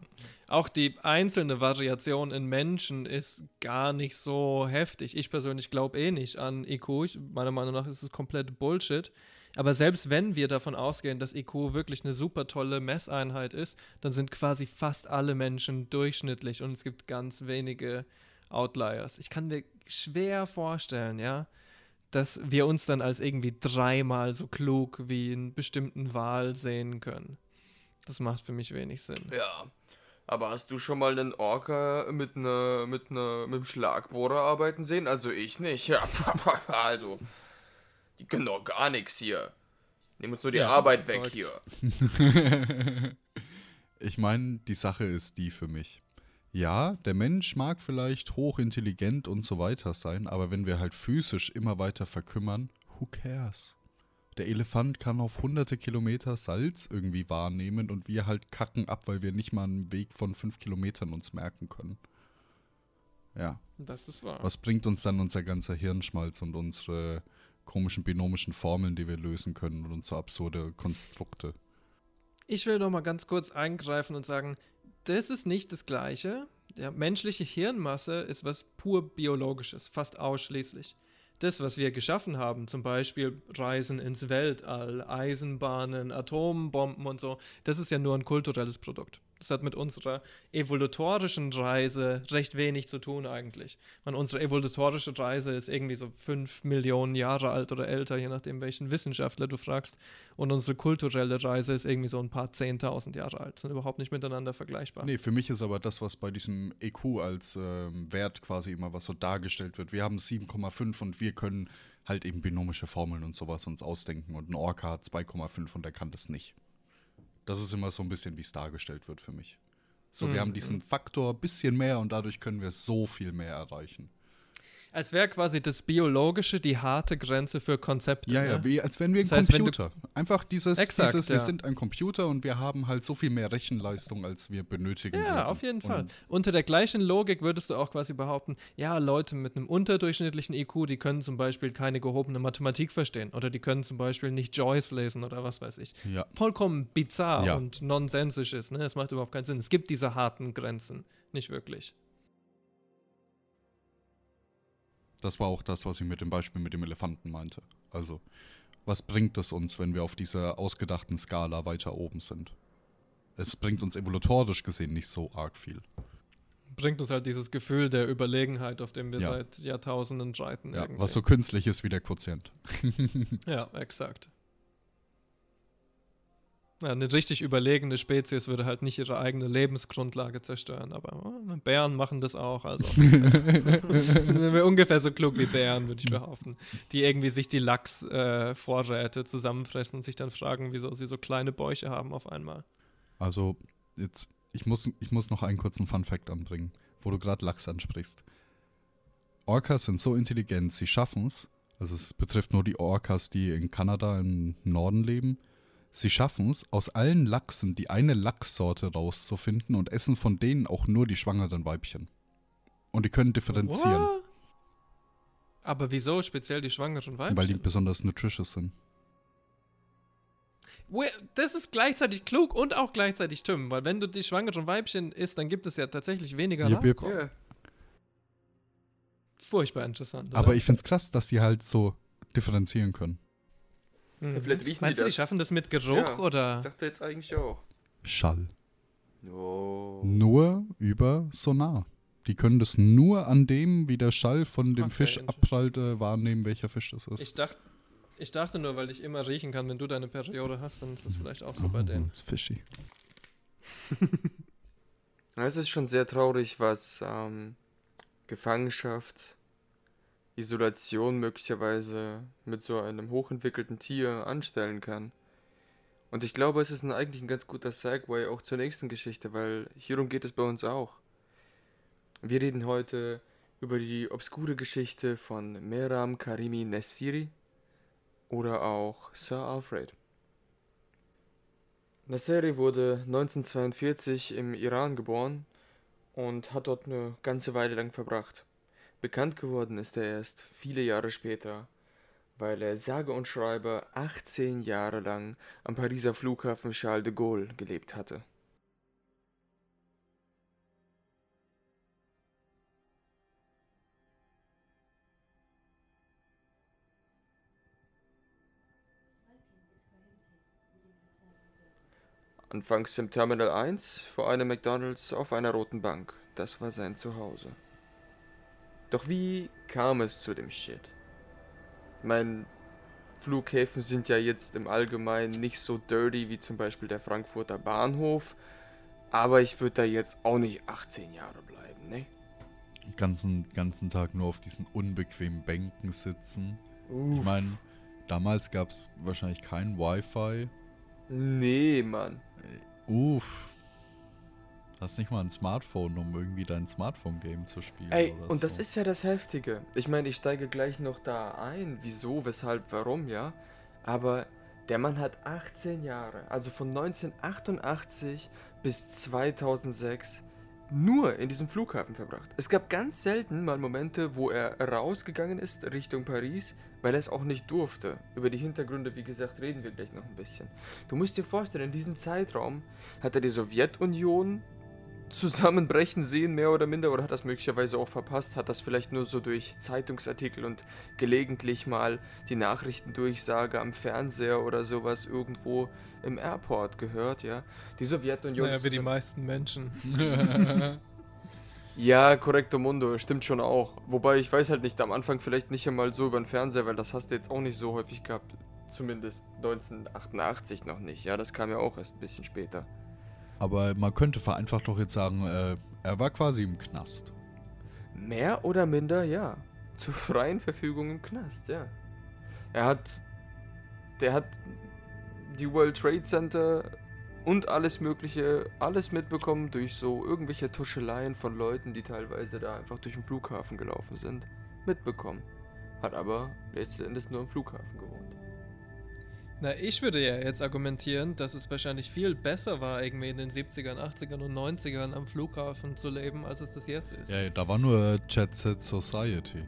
Auch die einzelne Variation in Menschen ist gar nicht so heftig. Ich persönlich glaube eh nicht an IQ. Ich, meiner Meinung nach ist es komplett Bullshit. Aber selbst wenn wir davon ausgehen, dass IQ wirklich eine super tolle Messeinheit ist, dann sind quasi fast alle Menschen durchschnittlich und es gibt ganz wenige Outliers. Ich kann mir schwer vorstellen, ja, dass wir uns dann als irgendwie dreimal so klug wie einen bestimmten Wal sehen können. Das macht für mich wenig Sinn. Ja. Aber hast du schon mal einen Orca mit einer mit einer mit einem Schlagbohrer arbeiten sehen? Also ich nicht. *laughs* Ja, also die können doch gar nichts hier. Nehmen uns nur die Ja, Arbeit weg hier. *laughs* ich meine, die Sache ist die für mich. Ja, der Mensch mag vielleicht hochintelligent und so weiter sein, aber wenn wir halt physisch immer weiter verkümmern, who cares? Der Elefant kann auf hunderte Kilometer Salz irgendwie wahrnehmen und wir halt kacken ab, weil wir nicht mal einen Weg von fünf Kilometern uns merken können. Ja. Das ist wahr. Was bringt uns dann unser ganzer Hirnschmalz und unsere komischen binomischen Formeln, die wir lösen können und so absurde Konstrukte? Ich will noch mal ganz kurz eingreifen und sagen, das ist nicht das Gleiche. Der menschliche Hirnmasse ist was pur biologisches, fast ausschließlich. Das, was wir geschaffen haben, zum Beispiel Reisen ins Weltall, Eisenbahnen, Atombomben und so, das ist ja nur ein kulturelles Produkt. Das hat mit unserer evolutorischen Reise recht wenig zu tun eigentlich. Man, unsere evolutorische Reise ist irgendwie so fünf Millionen Jahre alt oder älter, je nachdem welchen Wissenschaftler du fragst. Und unsere kulturelle Reise ist irgendwie so ein paar zehntausend Jahre alt. Sind überhaupt nicht miteinander vergleichbar. Nee, für mich ist aber das, was bei diesem EQ als ähm, Wert quasi immer was so dargestellt wird. Wir haben 7,5 und wir können halt eben binomische Formeln und sowas uns ausdenken. Und ein Orca hat 2,5 und der kann das nicht. Das ist immer so ein bisschen, wie es dargestellt wird für mich. So, wir Mhm. haben diesen Faktor bisschen mehr und dadurch können wir so viel mehr erreichen. Als wäre quasi das Biologische die harte Grenze für Konzepte. Ja, ne? ja, wie, als wären wir ein Das heißt, Computer. Einfach dieses, Exakt, dieses ja. wir sind ein Computer und wir haben halt so viel mehr Rechenleistung, als wir benötigen. Ja, würden. auf jeden Fall. Und Unter der gleichen Logik würdest du auch quasi behaupten, ja, Leute mit einem unterdurchschnittlichen IQ, die können zum Beispiel keine gehobene Mathematik verstehen oder die können zum Beispiel nicht Joyce lesen oder was weiß ich. Ja. Vollkommen bizarr Ja. und nonsensisch ist. Ne? Es macht überhaupt keinen Sinn. Es gibt diese harten Grenzen. Nicht wirklich. Das war auch das, was ich mit dem Beispiel mit dem Elefanten meinte. Also, was bringt es uns, wenn wir auf dieser ausgedachten Skala weiter oben sind? Es bringt uns evolutorisch gesehen nicht so arg viel. Bringt uns halt dieses Gefühl der Überlegenheit, auf dem wir Ja. seit Jahrtausenden reiten. Ja, irgendwie. was so künstlich ist wie der Quotient. Ja, exakt. Eine richtig überlegene Spezies würde halt nicht ihre eigene Lebensgrundlage zerstören, aber äh, Bären machen das auch. Also *laughs* sind wir ungefähr so klug wie Bären, würde ich behaupten. Die irgendwie sich die Lachsvorräte äh, zusammenfressen und sich dann fragen, wieso sie so kleine Bäuche haben auf einmal. Also, jetzt, ich muss, ich muss noch einen kurzen Fun-Fact anbringen, wo du gerade Lachs ansprichst. Orcas sind so intelligent, sie schaffen es, also es betrifft nur die Orcas, die in Kanada im Norden leben, sie schaffen es, aus allen Lachsen die eine Lachssorte rauszufinden und essen von denen auch nur die schwangeren Weibchen. Und die können differenzieren, What? Aber wieso speziell die schwangeren Weibchen? weil die besonders nutritious sind. Das ist gleichzeitig klug und auch gleichzeitig dumm, weil wenn du die schwangeren Weibchen isst, dann gibt es ja tatsächlich weniger jep. Nachkommen. Ja. Furchtbar interessant. Aber oder? ich find's krass, dass die halt so differenzieren können. Mhm. Vielleicht riechen Meinst die du, die das. schaffen das mit Geruch Ja, oder? Ich dachte jetzt eigentlich auch. Schall. Oh. Nur über Sonar. Die können das nur an dem, wie der Schall von dem Okay, Fisch abprallt, äh, wahrnehmen, welcher Fisch das ist. Ich dachte, ich dachte nur, weil ich immer riechen kann, wenn du deine Periode hast, dann ist das vielleicht auch so bei Oh, denen. ist fishy. *laughs* Ja, Es ist schon sehr traurig, was, ähm, Gefangenschaft, Isolation möglicherweise mit so einem hochentwickelten Tier anstellen kann. Und ich glaube, es ist ein, eigentlich ein ganz guter Segway auch zur nächsten Geschichte, weil hierum geht es bei uns auch. Wir reden heute über die obskure Geschichte von Meram Karimi Nessiri oder auch Sir Alfred. Nasseri wurde 1942 im Iran geboren und hat dort eine ganze Weile lang verbracht. Bekannt geworden ist er erst viele Jahre später, weil er sage und schreibe 18 Jahre lang am Pariser Flughafen Charles de Gaulle gelebt hatte. Anfangs im Terminal 1 vor einem McDonald's auf einer roten Bank. Das war sein Zuhause. Doch wie kam es zu dem Shit? Ich meine, Flughäfen sind ja jetzt im Allgemeinen nicht so dirty wie zum Beispiel der Frankfurter Bahnhof, aber ich würde da jetzt auch nicht 18 Jahre bleiben, ne? Den ganzen, ganzen Tag nur auf diesen unbequemen Bänken sitzen. Uff. Ich meine, damals gab es wahrscheinlich kein Wi-Fi. Nee, Mann. Uff. Hast nicht mal ein Smartphone, um irgendwie dein Smartphone-Game zu spielen. Ey, und so. das ist ja das Heftige. Ich meine, ich steige gleich noch da ein, wieso, weshalb, warum, ja. Aber der Mann hat 18 Jahre, also von 1988 bis 2006, nur in diesem Flughafen verbracht. Es gab ganz selten mal Momente, wo er rausgegangen ist Richtung Paris, weil er es auch nicht durfte. Über die Hintergründe, wie gesagt, reden wir gleich noch ein bisschen. Du musst dir vorstellen, in diesem Zeitraum hat er die Sowjetunion zusammenbrechen sehen, mehr oder minder, oder hat das möglicherweise auch verpasst, hat das vielleicht nur so durch Zeitungsartikel und gelegentlich mal die Nachrichtendurchsage am Fernseher oder sowas irgendwo im Airport gehört, ja. Die Sowjetunion. Naja, wie die meisten Menschen. *laughs* Ja, korrekto Mundo, stimmt schon auch. Wobei ich weiß halt nicht, am Anfang vielleicht nicht einmal so über den Fernseher, weil das hast du jetzt auch nicht so häufig gehabt. Zumindest 1988 noch nicht, ja, das kam ja auch erst ein bisschen später. Aber man könnte vereinfacht doch jetzt sagen, äh, er war quasi im Knast. Mehr oder minder, ja. Zur freien Verfügung im Knast, ja. Er hat. Der hat die World Trade Center und alles Mögliche, alles mitbekommen durch so irgendwelche Tuscheleien von Leuten, die teilweise da einfach durch den Flughafen gelaufen sind. Mitbekommen. Hat aber letzten Endes nur im Flughafen gewohnt. Na, ich würde ja jetzt argumentieren, dass es wahrscheinlich viel besser war, irgendwie in den 70ern, 80ern und 90ern am Flughafen zu leben, als es das jetzt ist. Ja, da war nur Jet Set Society.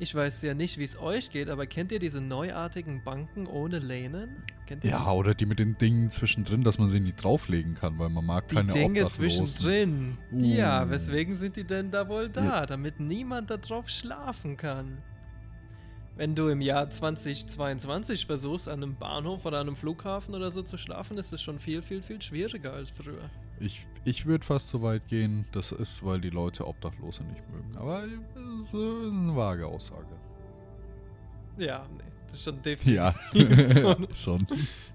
Ich weiß ja nicht, wie es euch geht, aber kennt ihr diese neuartigen Banken ohne Lehnen? Kennt ihr Ja, oder die mit den Dingen zwischendrin, dass man sie nicht drauflegen kann, weil man mag die keine Dinge Obdachlosen. zwischendrin? Uh. Ja, weswegen sind die denn da wohl da? Ja. Damit niemand da drauf schlafen kann. Wenn du im Jahr 2022 versuchst, an einem Bahnhof oder an einem Flughafen oder so zu schlafen, ist es schon viel, viel, viel schwieriger als früher. Ich, ich würde fast so weit gehen, das ist, weil die Leute Obdachlose nicht mögen. Aber das ist eine vage Aussage. Ja, nee, das ist schon *laughs* definitiv Ja, so. *laughs* schon.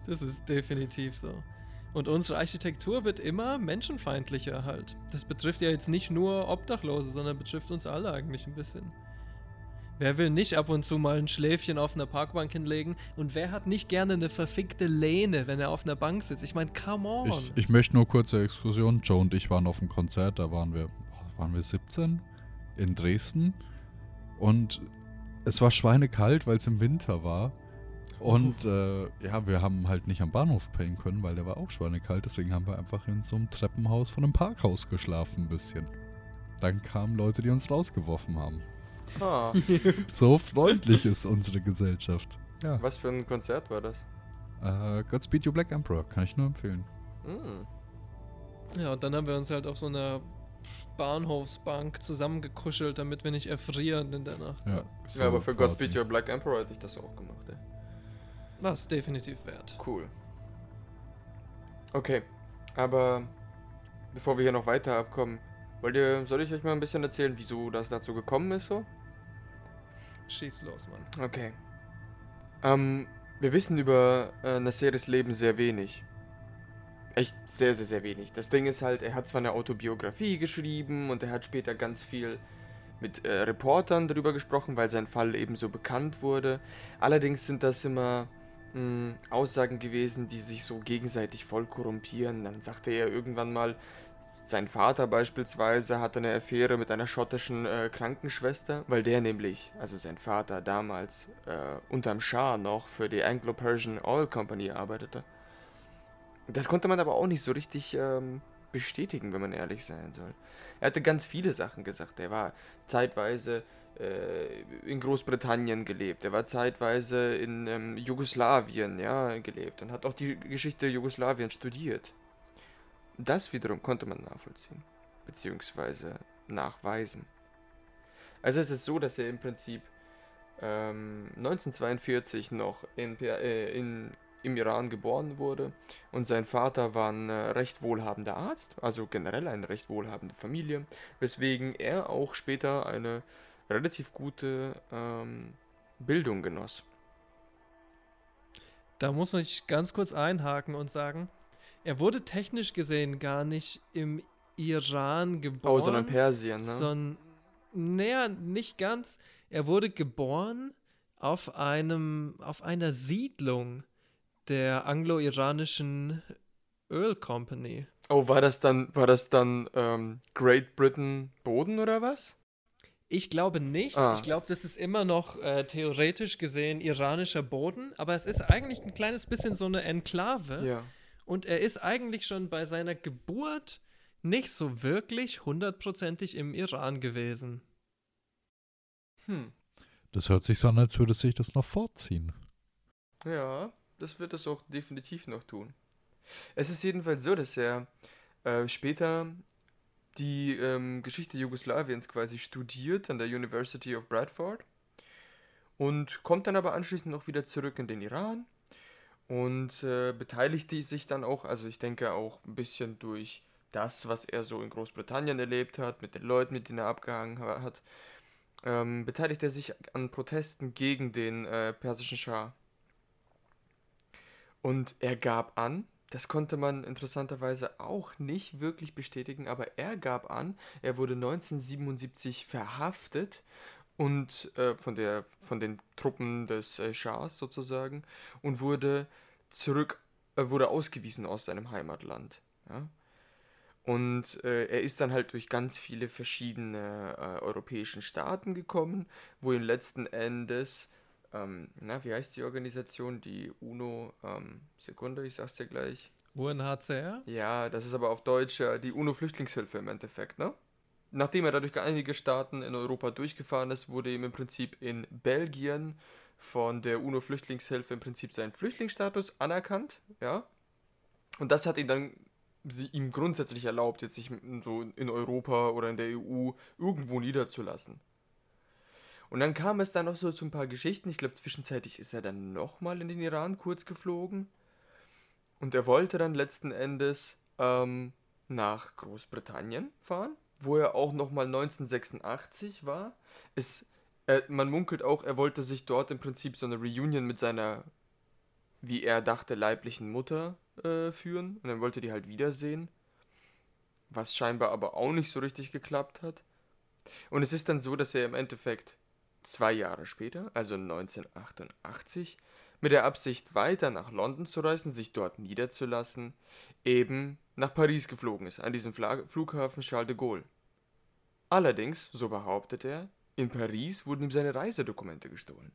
Das ist definitiv so. Und unsere Architektur wird immer menschenfeindlicher halt. Das betrifft ja jetzt nicht nur Obdachlose, sondern betrifft uns alle eigentlich ein bisschen. Wer will nicht ab und zu mal ein Schläfchen auf einer Parkbank hinlegen? Und wer hat nicht gerne eine verfickte Lehne, wenn er auf einer Bank sitzt? Ich meine, come on. Ich, ich möchte nur kurze Exkursion. Joe und ich waren auf einem Konzert, da waren wir, waren wir 17 in Dresden. Und es war schweinekalt, weil es im Winter war. Und äh, ja, wir haben halt nicht am Bahnhof pennen können, weil der war auch schweinekalt. Deswegen haben wir einfach in so einem Treppenhaus von einem Parkhaus geschlafen ein bisschen. Dann kamen Leute, die uns rausgeworfen haben. Ah, *laughs* So freundlich ist unsere Gesellschaft. Ja. was für ein Konzert war das? Äh, Godspeed You Black Emperor, kann ich nur empfehlen. Hm. Ja, und dann haben wir uns halt auf so einer Bahnhofsbank zusammengekuschelt, damit wir nicht erfrieren in der Nacht. Ja, ja, aber für quasi. Godspeed Your Black Emperor hätte ich das auch gemacht, ey. Was definitiv wert. Cool. Okay, aber bevor wir hier noch weiter abkommen, wollt ihr, soll ich euch mal ein bisschen erzählen, wieso das dazu gekommen ist so? Schieß los, Mann. Okay. Ähm, wir wissen über äh, Nasseris Leben sehr wenig. echt sehr, sehr, sehr wenig. Das Ding ist halt, er hat zwar eine Autobiografie geschrieben und er hat später ganz viel mit äh, Reportern darüber gesprochen, weil sein Fall eben so bekannt wurde. Allerdings sind das immer mh, Aussagen gewesen, die sich so gegenseitig voll korrumpieren. Dann sagte er irgendwann mal, sein Vater beispielsweise hatte eine Affäre mit einer schottischen äh, Krankenschwester, weil der nämlich, also sein Vater damals, äh, unterm Schah noch für die Anglo-Persian Oil Company arbeitete. Das konnte man aber auch nicht so richtig ähm, bestätigen, wenn man ehrlich sein soll. Er hatte ganz viele Sachen gesagt. Er war zeitweise äh, in Großbritannien gelebt. Er war zeitweise in ähm, Jugoslawien ja, gelebt und hat auch die Geschichte Jugoslawiens studiert. Das wiederum konnte man nachvollziehen, beziehungsweise nachweisen. Also es ist so, dass er im Prinzip ähm, 1942 noch in, äh, in, im Iran geboren wurde und sein Vater war ein äh, recht wohlhabender Arzt, also generell eine recht wohlhabende Familie, weswegen er auch später eine relativ gute ähm, Bildung genoss. Da muss ich ganz kurz einhaken und sagen, er wurde technisch gesehen gar nicht im Iran geboren. Oh, sondern Persien, ne? Sondern, naja, nicht ganz. Er wurde geboren auf einem, auf einer Siedlung der anglo-iranischen Oil Company. Oh, war das dann, war das dann ähm, Great Britain Boden oder was? Ich glaube nicht. Ah. Ich glaube, das ist immer noch äh, theoretisch gesehen iranischer Boden, aber es ist eigentlich ein kleines bisschen so eine Enklave. Ja. Und er ist eigentlich schon bei seiner Geburt nicht so wirklich hundertprozentig im Iran gewesen. Hm. Das hört sich so an, als würde sich das noch fortziehen. Ja, das wird es auch definitiv noch tun. Es ist jedenfalls so, dass er äh, später die ähm, Geschichte Jugoslawiens quasi studiert an der University of Bradford und kommt dann aber anschließend auch wieder zurück in den Iran und äh, beteiligte sich dann auch, also ich denke auch ein bisschen durch das, was er so in Großbritannien erlebt hat, mit den Leuten, mit denen er abgehangen hat, ähm, beteiligte er sich an Protesten gegen den äh, persischen Schah. Und er gab an, das konnte man interessanterweise auch nicht wirklich bestätigen, aber er gab an, er wurde 1977 verhaftet und äh, von, der, von den Truppen des äh, Schahs sozusagen und wurde zurück, äh, wurde ausgewiesen aus seinem Heimatland. Ja? Und äh, er ist dann halt durch ganz viele verschiedene äh, europäischen Staaten gekommen, wo ihn letzten Endes, ähm, na, wie heißt die Organisation? Die UNO, ähm, Sekunde, ich sag's dir gleich. UNHCR? Ja, das ist aber auf Deutsch äh, die UNO-Flüchtlingshilfe im Endeffekt, ne? Nachdem er dadurch einige Staaten in Europa durchgefahren ist, wurde ihm im Prinzip in Belgien von der UNO-Flüchtlingshilfe im Prinzip sein Flüchtlingsstatus anerkannt, ja. Und das hat ihn dann sie, ihm grundsätzlich erlaubt, jetzt sich so in Europa oder in der EU irgendwo niederzulassen. Und dann kam es dann noch so zu ein paar Geschichten. Ich glaube, zwischenzeitlich ist er dann nochmal in den Iran kurz geflogen. Und er wollte dann letzten Endes ähm, nach Großbritannien fahren wo er auch nochmal 1986 war. Es, äh, man munkelt auch, er wollte sich dort im Prinzip so eine Reunion mit seiner, wie er dachte, leiblichen Mutter äh, führen. Und dann wollte die halt wiedersehen. Was scheinbar aber auch nicht so richtig geklappt hat. Und es ist dann so, dass er im Endeffekt zwei Jahre später, also 1988, mit der Absicht weiter nach London zu reisen, sich dort niederzulassen, eben nach Paris geflogen ist, an diesem Flughafen Charles de Gaulle. Allerdings, so behauptet er, in Paris wurden ihm seine Reisedokumente gestohlen.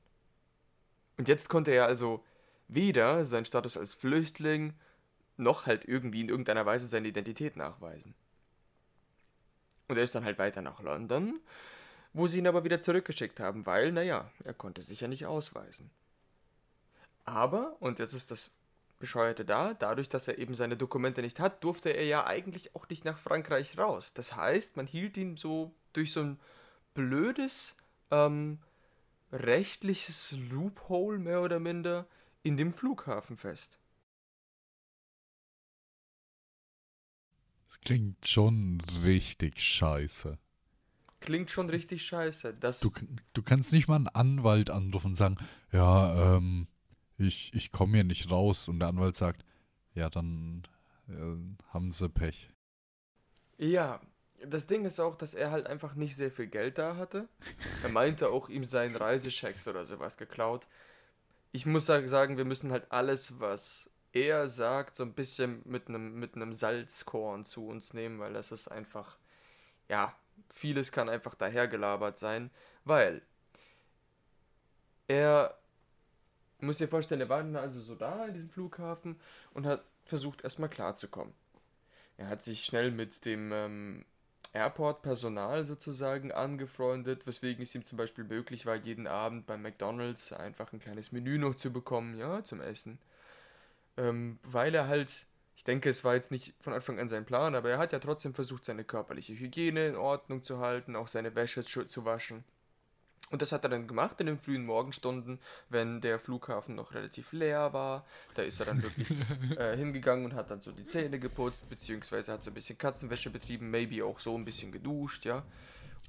Und jetzt konnte er also weder seinen Status als Flüchtling noch halt irgendwie in irgendeiner Weise seine Identität nachweisen. Und er ist dann halt weiter nach London, wo sie ihn aber wieder zurückgeschickt haben, weil, naja, er konnte sich ja nicht ausweisen. Aber, und jetzt ist das Bescheuerte da, dadurch, dass er eben seine Dokumente nicht hat, durfte er ja eigentlich auch nicht nach Frankreich raus. Das heißt, man hielt ihn so durch so ein blödes ähm, rechtliches Loophole mehr oder minder in dem Flughafen fest. Das klingt schon richtig scheiße. Klingt schon richtig scheiße. Das du, du kannst nicht mal einen Anwalt anrufen und sagen, ja, ähm, ich, ich komme hier nicht raus. Und der Anwalt sagt, ja, dann äh, haben sie Pech. Ja, das Ding ist auch, dass er halt einfach nicht sehr viel Geld da hatte. Er meinte auch, ihm seien Reisechecks oder sowas geklaut. Ich muss sagen, wir müssen halt alles, was er sagt, so ein bisschen mit einem mit einem Salzkorn zu uns nehmen, weil das ist einfach, ja, vieles kann einfach dahergelabert sein, weil er muss dir vorstellen, er war dann also so da in diesem Flughafen und hat versucht erstmal klarzukommen. Er hat sich schnell mit dem ähm, Airport-Personal sozusagen angefreundet, weswegen es ihm zum Beispiel möglich war, jeden Abend beim McDonalds einfach ein kleines Menü noch zu bekommen, ja, zum Essen. Ähm, weil er halt, ich denke, es war jetzt nicht von Anfang an sein Plan, aber er hat ja trotzdem versucht, seine körperliche Hygiene in Ordnung zu halten, auch seine Wäsche zu waschen. Und das hat er dann gemacht in den frühen Morgenstunden, wenn der Flughafen noch relativ leer war. Da ist er dann wirklich *laughs* äh, hingegangen und hat dann so die Zähne geputzt, beziehungsweise hat so ein bisschen Katzenwäsche betrieben, maybe auch so ein bisschen geduscht, ja.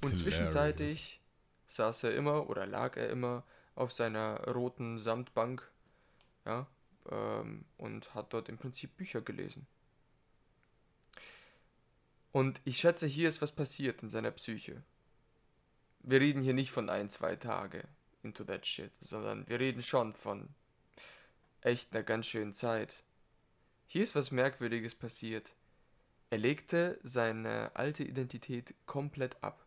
Und Hilarious. zwischenzeitlich saß er immer oder lag er immer auf seiner roten Samtbank, ja, ähm, und hat dort im Prinzip Bücher gelesen. Und ich schätze, hier ist was passiert in seiner Psyche wir reden hier nicht von ein, zwei Tage into that shit, sondern wir reden schon von echt einer ganz schönen Zeit. Hier ist was Merkwürdiges passiert. Er legte seine alte Identität komplett ab.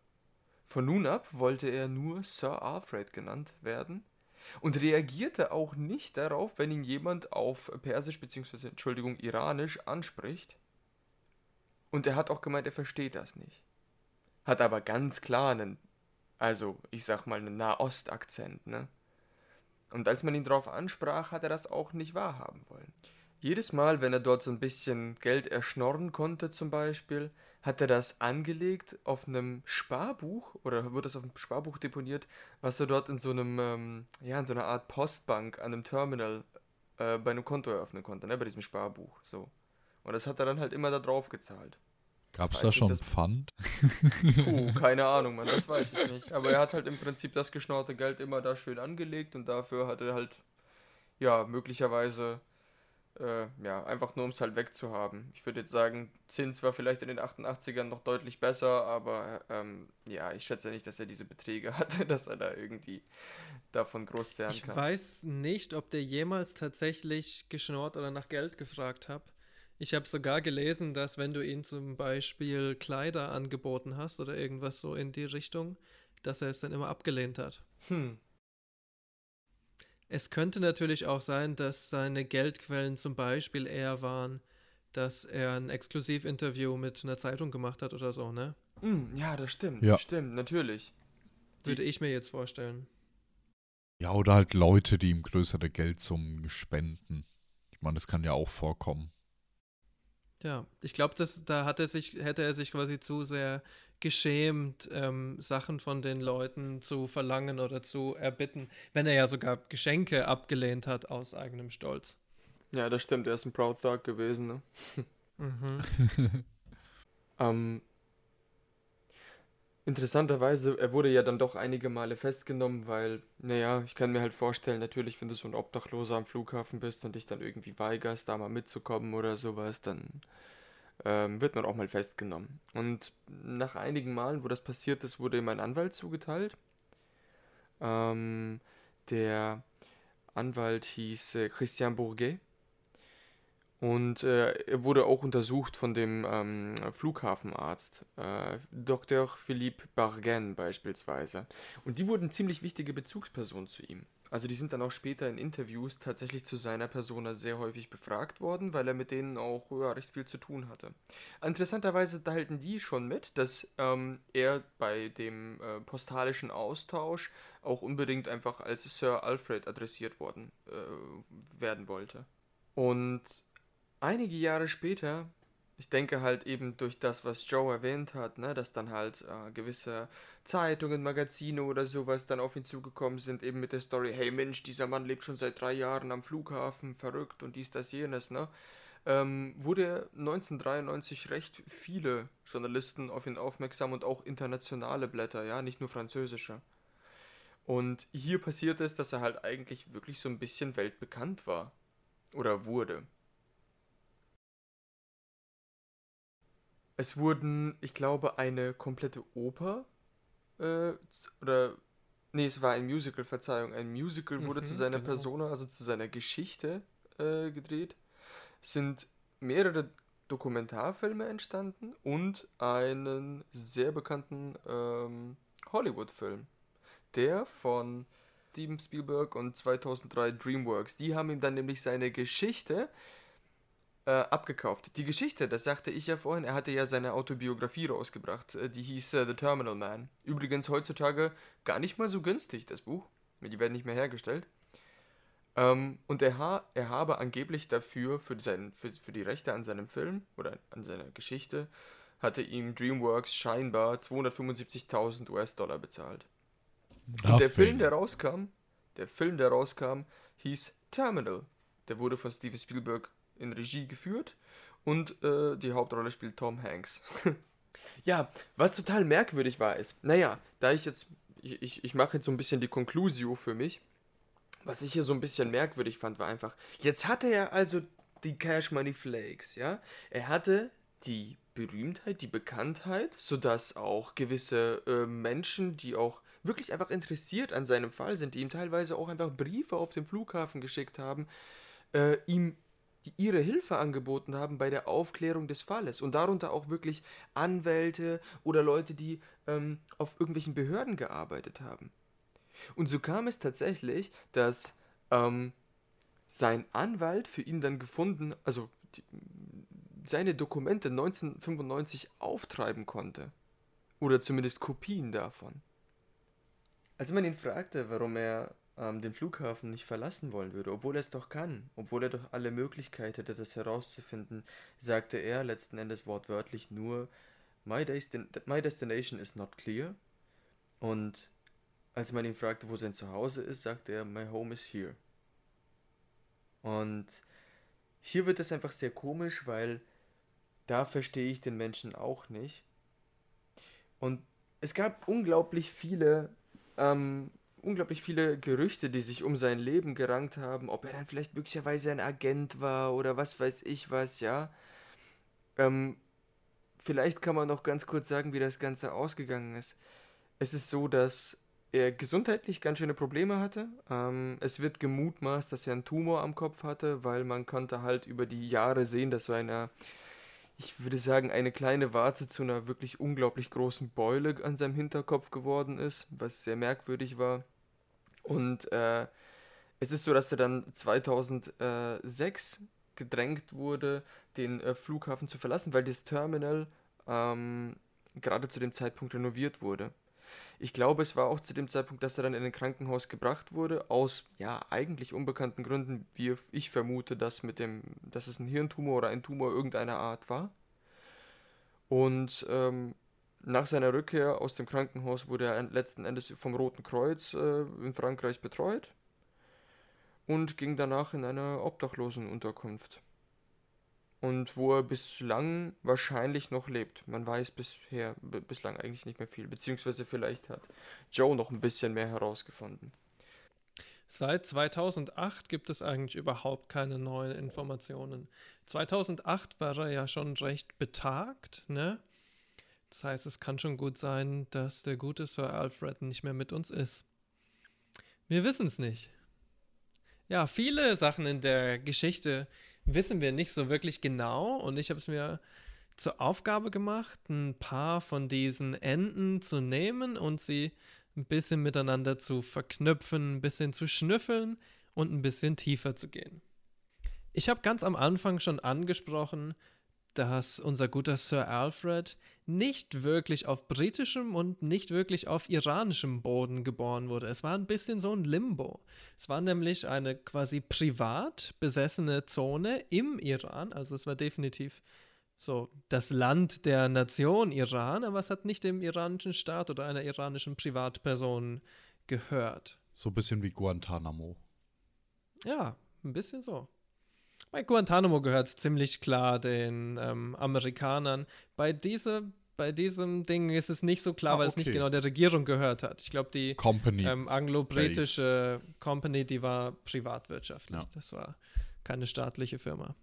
Von nun ab wollte er nur Sir Alfred genannt werden und reagierte auch nicht darauf, wenn ihn jemand auf Persisch bzw. Entschuldigung Iranisch anspricht. Und er hat auch gemeint, er versteht das nicht. Hat aber ganz klar einen also, ich sag mal, einen Nahost-Akzent, ne? Und als man ihn darauf ansprach, hat er das auch nicht wahrhaben wollen. Jedes Mal, wenn er dort so ein bisschen Geld erschnorren konnte, zum Beispiel, hat er das angelegt auf einem Sparbuch oder wird das auf einem Sparbuch deponiert, was er dort in so einem, ähm, ja, in so einer Art Postbank an einem Terminal äh, bei einem Konto eröffnen konnte, ne, bei diesem Sparbuch, so. Und das hat er dann halt immer da drauf gezahlt. Gab es da schon das... Pfand? Puh, *laughs* keine Ahnung, man, das weiß ich nicht. Aber er hat halt im Prinzip das geschnorte Geld immer da schön angelegt und dafür hat er halt, ja, möglicherweise, äh, ja, einfach nur um es halt wegzuhaben. Ich würde jetzt sagen, Zins war vielleicht in den 88ern noch deutlich besser, aber ähm, ja, ich schätze nicht, dass er diese Beträge *laughs* hatte, dass er da irgendwie davon groß zerren ich kann. Ich weiß nicht, ob der jemals tatsächlich geschnort oder nach Geld gefragt hat. Ich habe sogar gelesen, dass wenn du ihm zum Beispiel Kleider angeboten hast oder irgendwas so in die Richtung, dass er es dann immer abgelehnt hat. Hm. Es könnte natürlich auch sein, dass seine Geldquellen zum Beispiel eher waren, dass er ein Exklusivinterview mit einer Zeitung gemacht hat oder so, ne? Hm, ja, das stimmt. Ja. Stimmt, natürlich. Würde ich mir jetzt vorstellen. Ja, oder halt Leute, die ihm größere Geldsummen spenden. Ich meine, das kann ja auch vorkommen. Ja, ich glaube, da hat er sich, hätte er sich quasi zu sehr geschämt, ähm, Sachen von den Leuten zu verlangen oder zu erbitten, wenn er ja sogar Geschenke abgelehnt hat aus eigenem Stolz. Ja, das stimmt, er ist ein Proud Thug gewesen, ne? mhm. *laughs* ähm, Interessanterweise, er wurde ja dann doch einige Male festgenommen, weil, naja, ich kann mir halt vorstellen, natürlich, wenn du so ein Obdachloser am Flughafen bist und dich dann irgendwie weigerst, da mal mitzukommen oder sowas, dann ähm, wird man auch mal festgenommen. Und nach einigen Malen, wo das passiert ist, wurde ihm ein Anwalt zugeteilt. Ähm, der Anwalt hieß äh, Christian Bourget und äh, er wurde auch untersucht von dem ähm, Flughafenarzt, äh, Dr. Philippe Bargen beispielsweise. Und die wurden ziemlich wichtige Bezugspersonen zu ihm. Also die sind dann auch später in Interviews tatsächlich zu seiner Persona sehr häufig befragt worden, weil er mit denen auch ja, recht viel zu tun hatte. Interessanterweise teilten die schon mit, dass ähm, er bei dem äh, postalischen Austausch auch unbedingt einfach als Sir Alfred adressiert worden äh, werden wollte. Und einige Jahre später, ich denke halt eben durch das, was Joe erwähnt hat, ne, dass dann halt äh, gewisse Zeitungen, Magazine oder sowas dann auf ihn zugekommen sind, eben mit der Story, hey Mensch, dieser Mann lebt schon seit drei Jahren am Flughafen, verrückt und dies, das, jenes, ne? Ähm, wurde 1993 recht viele Journalisten auf ihn aufmerksam und auch internationale Blätter, ja, nicht nur französische. Und hier passiert es, dass er halt eigentlich wirklich so ein bisschen weltbekannt war. Oder wurde. Es wurden, ich glaube, eine komplette Oper äh, oder nee, es war ein Musical, Verzeihung, ein Musical wurde Mhm, zu seiner genau. Persona, also zu seiner Geschichte äh, gedreht. Es sind mehrere Dokumentarfilme entstanden und einen sehr bekannten ähm, Hollywood-Film. Der von Steven Spielberg und 2003 DreamWorks. Die haben ihm dann nämlich seine Geschichte äh, abgekauft. Die Geschichte, das sagte ich ja vorhin, er hatte ja seine Autobiografie rausgebracht. äh, Die hieß äh, The Terminal Man. Übrigens heutzutage gar nicht mal so günstig, das Buch. Die werden nicht mehr hergestellt. Ähm, und er, ha er habe angeblich dafür, für, seinen, für, für die Rechte an seinem Film oder an seiner Geschichte, hatte ihm DreamWorks scheinbar 275.000 US-Dollar bezahlt. Und der Film, der rauskam, der Film, der rauskam, hieß Terminal. Der wurde von Steven Spielberg in Regie geführt und äh, die Hauptrolle spielt Tom Hanks. *laughs* ja, was total merkwürdig war, ist, naja, da ich jetzt, ich, ich, ich mache jetzt so ein bisschen die Conclusio für mich. Was ich hier so ein bisschen merkwürdig fand, war einfach, jetzt hatte er also die Cash Money Flakes, ja? Er hatte die Berühmtheit, die Bekanntheit, sodass auch gewisse äh, Menschen, die auch wirklich einfach interessiert an seinem Fall sind, die ihm teilweise auch einfach Briefe auf dem Flughafen geschickt haben, äh, ihm die ihre Hilfe angeboten haben bei der Aufklärung des Falles und darunter auch wirklich Anwälte oder Leute, die ähm, auf irgendwelchen Behörden gearbeitet haben. Und so kam es tatsächlich, dass ähm, sein Anwalt für ihn dann gefunden, also die, seine Dokumente 1995 auftreiben konnte. Oder zumindest Kopien davon. Als man ihn fragte, warum er ähm, den Flughafen nicht verlassen wollen würde, obwohl er es doch kann, obwohl er doch alle Möglichkeit hätte, das herauszufinden, sagte er letzten Endes wortwörtlich nur, My, destin my destination is not clear. Und als man ihn fragte, wo sein Zuhause ist, sagte er, My home is here. Und hier wird es einfach sehr komisch, weil da verstehe ich den Menschen auch nicht. Und es gab unglaublich viele, ähm, unglaublich viele Gerüchte, die sich um sein Leben gerankt haben, ob er dann vielleicht möglicherweise ein Agent war oder was weiß ich was, ja. Ähm, vielleicht kann man noch ganz kurz sagen, wie das Ganze ausgegangen ist. Es ist so, dass er gesundheitlich ganz schöne Probleme hatte. Ähm, es wird gemutmaßt, dass er einen Tumor am Kopf hatte, weil man konnte halt über die Jahre sehen, dass so eine, ich würde sagen, eine kleine Warze zu einer wirklich unglaublich großen Beule an seinem Hinterkopf geworden ist, was sehr merkwürdig war. Und äh, es ist so, dass er dann 2006 gedrängt wurde, den äh, Flughafen zu verlassen, weil das Terminal ähm, gerade zu dem Zeitpunkt renoviert wurde. Ich glaube, es war auch zu dem Zeitpunkt, dass er dann in ein Krankenhaus gebracht wurde, aus ja eigentlich unbekannten Gründen, wie ich vermute, dass mit dem, dass es ein Hirntumor oder ein Tumor irgendeiner Art war. Und ähm, nach seiner Rückkehr aus dem Krankenhaus wurde er letzten Endes vom Roten Kreuz äh, in Frankreich betreut und ging danach in eine Obdachlosenunterkunft. Und wo er bislang wahrscheinlich noch lebt. Man weiß bisher bislang eigentlich nicht mehr viel. Beziehungsweise vielleicht hat Joe noch ein bisschen mehr herausgefunden. Seit 2008 gibt es eigentlich überhaupt keine neuen Informationen. 2008 war er ja schon recht betagt, ne? Das heißt, es kann schon gut sein, dass der gute Sir Alfred nicht mehr mit uns ist. Wir wissen es nicht. Ja, viele Sachen in der Geschichte wissen wir nicht so wirklich genau und ich habe es mir zur Aufgabe gemacht, ein paar von diesen Enden zu nehmen und sie ein bisschen miteinander zu verknüpfen, ein bisschen zu schnüffeln und ein bisschen tiefer zu gehen. Ich habe ganz am Anfang schon angesprochen, dass unser guter Sir Alfred nicht wirklich auf britischem und nicht wirklich auf iranischem Boden geboren wurde. Es war ein bisschen so ein Limbo. Es war nämlich eine quasi privat besessene Zone im Iran, also es war definitiv so das Land der Nation Iran, aber es hat nicht dem iranischen Staat oder einer iranischen Privatperson gehört. So ein bisschen wie Guantanamo. Ja, ein bisschen so. Bei Guantanamo gehört ziemlich klar den ähm, Amerikanern. Bei, diese, bei diesem Ding ist es nicht so klar, Ah, weil es nicht genau der Regierung gehört hat. Ich glaube, die ähm, anglo-britische Company, die war privatwirtschaftlich. Ja. Das war keine staatliche Firma.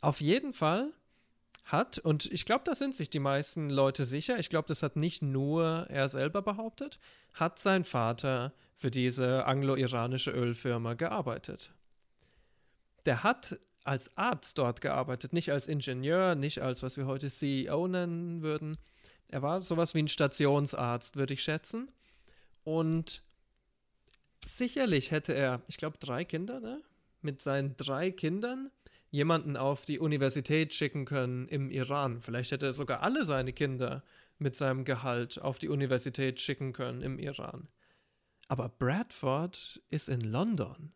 Auf jeden Fall hat, und ich glaube, da sind sich die meisten Leute sicher, ich glaube, das hat nicht nur er selber behauptet, hat sein Vater für diese anglo-iranische Ölfirma gearbeitet. Der hat als Arzt dort gearbeitet, nicht als Ingenieur, nicht als was wir heute CEO nennen würden. Er war sowas wie ein Stationsarzt, würde ich schätzen. Und sicherlich hätte er, ich glaube, drei Kinder, ne? Mit seinen drei Kindern jemanden auf die Universität schicken können im Iran. Vielleicht hätte er sogar alle seine Kinder mit seinem Gehalt auf die Universität schicken können im Iran. Aber Bradford ist in London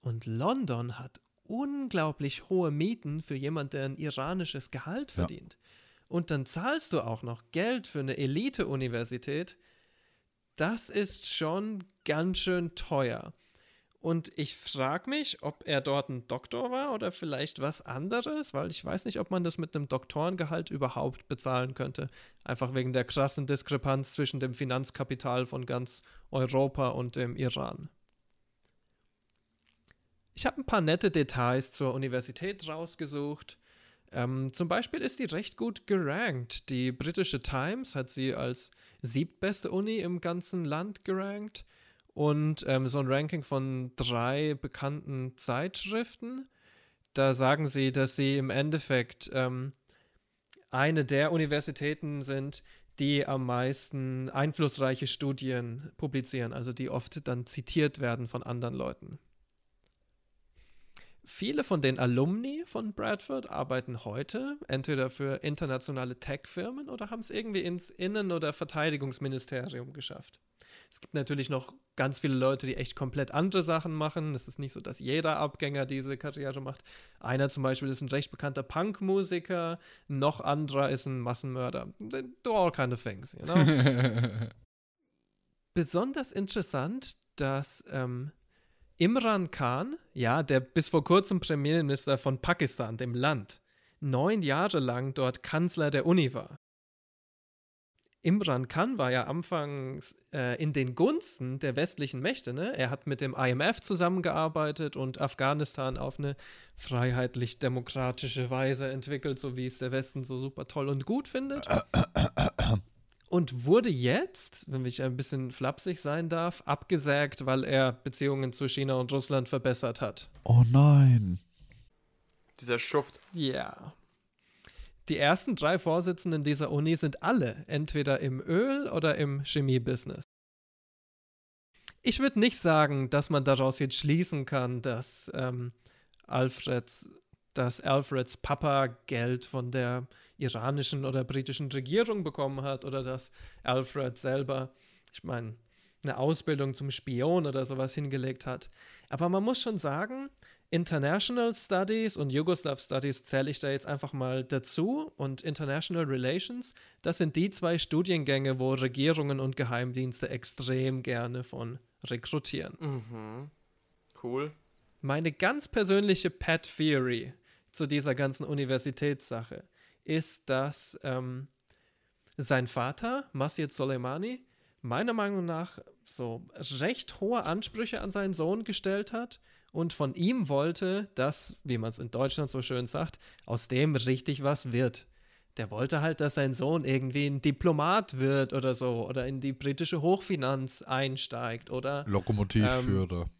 und London hat unglaublich hohe Mieten für jemanden, der ein iranisches Gehalt verdient. Ja. Und dann zahlst du auch noch Geld für eine Elite-Universität. Das ist schon ganz schön teuer. Und ich frage mich, ob er dort ein Doktor war oder vielleicht was anderes, weil ich weiß nicht, ob man das mit einem Doktorengehalt überhaupt bezahlen könnte. Einfach wegen der krassen Diskrepanz zwischen dem Finanzkapital von ganz Europa und dem Iran. Ich habe ein paar nette Details zur Universität rausgesucht. Ähm, zum Beispiel ist die recht gut gerankt. Die britische Times hat sie als siebtbeste Uni im ganzen Land gerankt und ähm, so ein Ranking von drei bekannten Zeitschriften. Da sagen sie, dass sie im Endeffekt ähm, eine der Universitäten sind, die am meisten einflussreiche Studien publizieren, also die oft dann zitiert werden von anderen Leuten. Viele von den Alumni von Bradford arbeiten heute entweder für internationale Tech-Firmen oder haben es irgendwie ins Innen- oder Verteidigungsministerium geschafft. Es gibt natürlich noch ganz viele Leute, die echt komplett andere Sachen machen. Es ist nicht so, dass jeder Abgänger diese Karriere macht. Einer zum Beispiel ist ein recht bekannter Punkmusiker, noch anderer ist ein Massenmörder. Do all kind of things, you know? *laughs* Besonders interessant, dass ähm, Imran Khan, ja, der bis vor kurzem Premierminister von Pakistan, dem Land, neun Jahre lang dort Kanzler der Uni war. Imran Khan war ja anfangs äh, in den Gunsten der westlichen Mächte. Ne? Er hat mit dem IMF zusammengearbeitet und Afghanistan auf eine freiheitlich-demokratische Weise entwickelt, so wie es der Westen so super toll und gut findet. Und wurde jetzt, wenn ich ein bisschen flapsig sein darf, abgesägt, weil er Beziehungen zu China und Russland verbessert hat. Oh nein. Dieser Schuft. Ja. Die ersten drei Vorsitzenden dieser Uni sind alle entweder im Öl- oder im Chemiebusiness. Ich würde nicht sagen, dass man daraus jetzt schließen kann, dass ähm, Alfreds, dass Alfreds Papa Geld von der iranischen oder britischen Regierung bekommen hat oder dass Alfred selber, ich meine, eine Ausbildung zum Spion oder sowas hingelegt hat. Aber man muss schon sagen, International Studies und Yugoslav Studies zähle ich da jetzt einfach mal dazu und International Relations, das sind die zwei Studiengänge, wo Regierungen und Geheimdienste extrem gerne von rekrutieren. Mhm. Cool. Meine ganz persönliche Pet Theory zu dieser ganzen Universitätssache ist, dass ähm, sein Vater, Masjid Soleimani, meiner Meinung nach so recht hohe Ansprüche an seinen Sohn gestellt hat und von ihm wollte, dass, wie man es in Deutschland so schön sagt, aus dem richtig was wird. Der wollte halt, dass sein Sohn irgendwie ein Diplomat wird oder so oder in die britische Hochfinanz einsteigt oder Lokomotivführer. Ähm,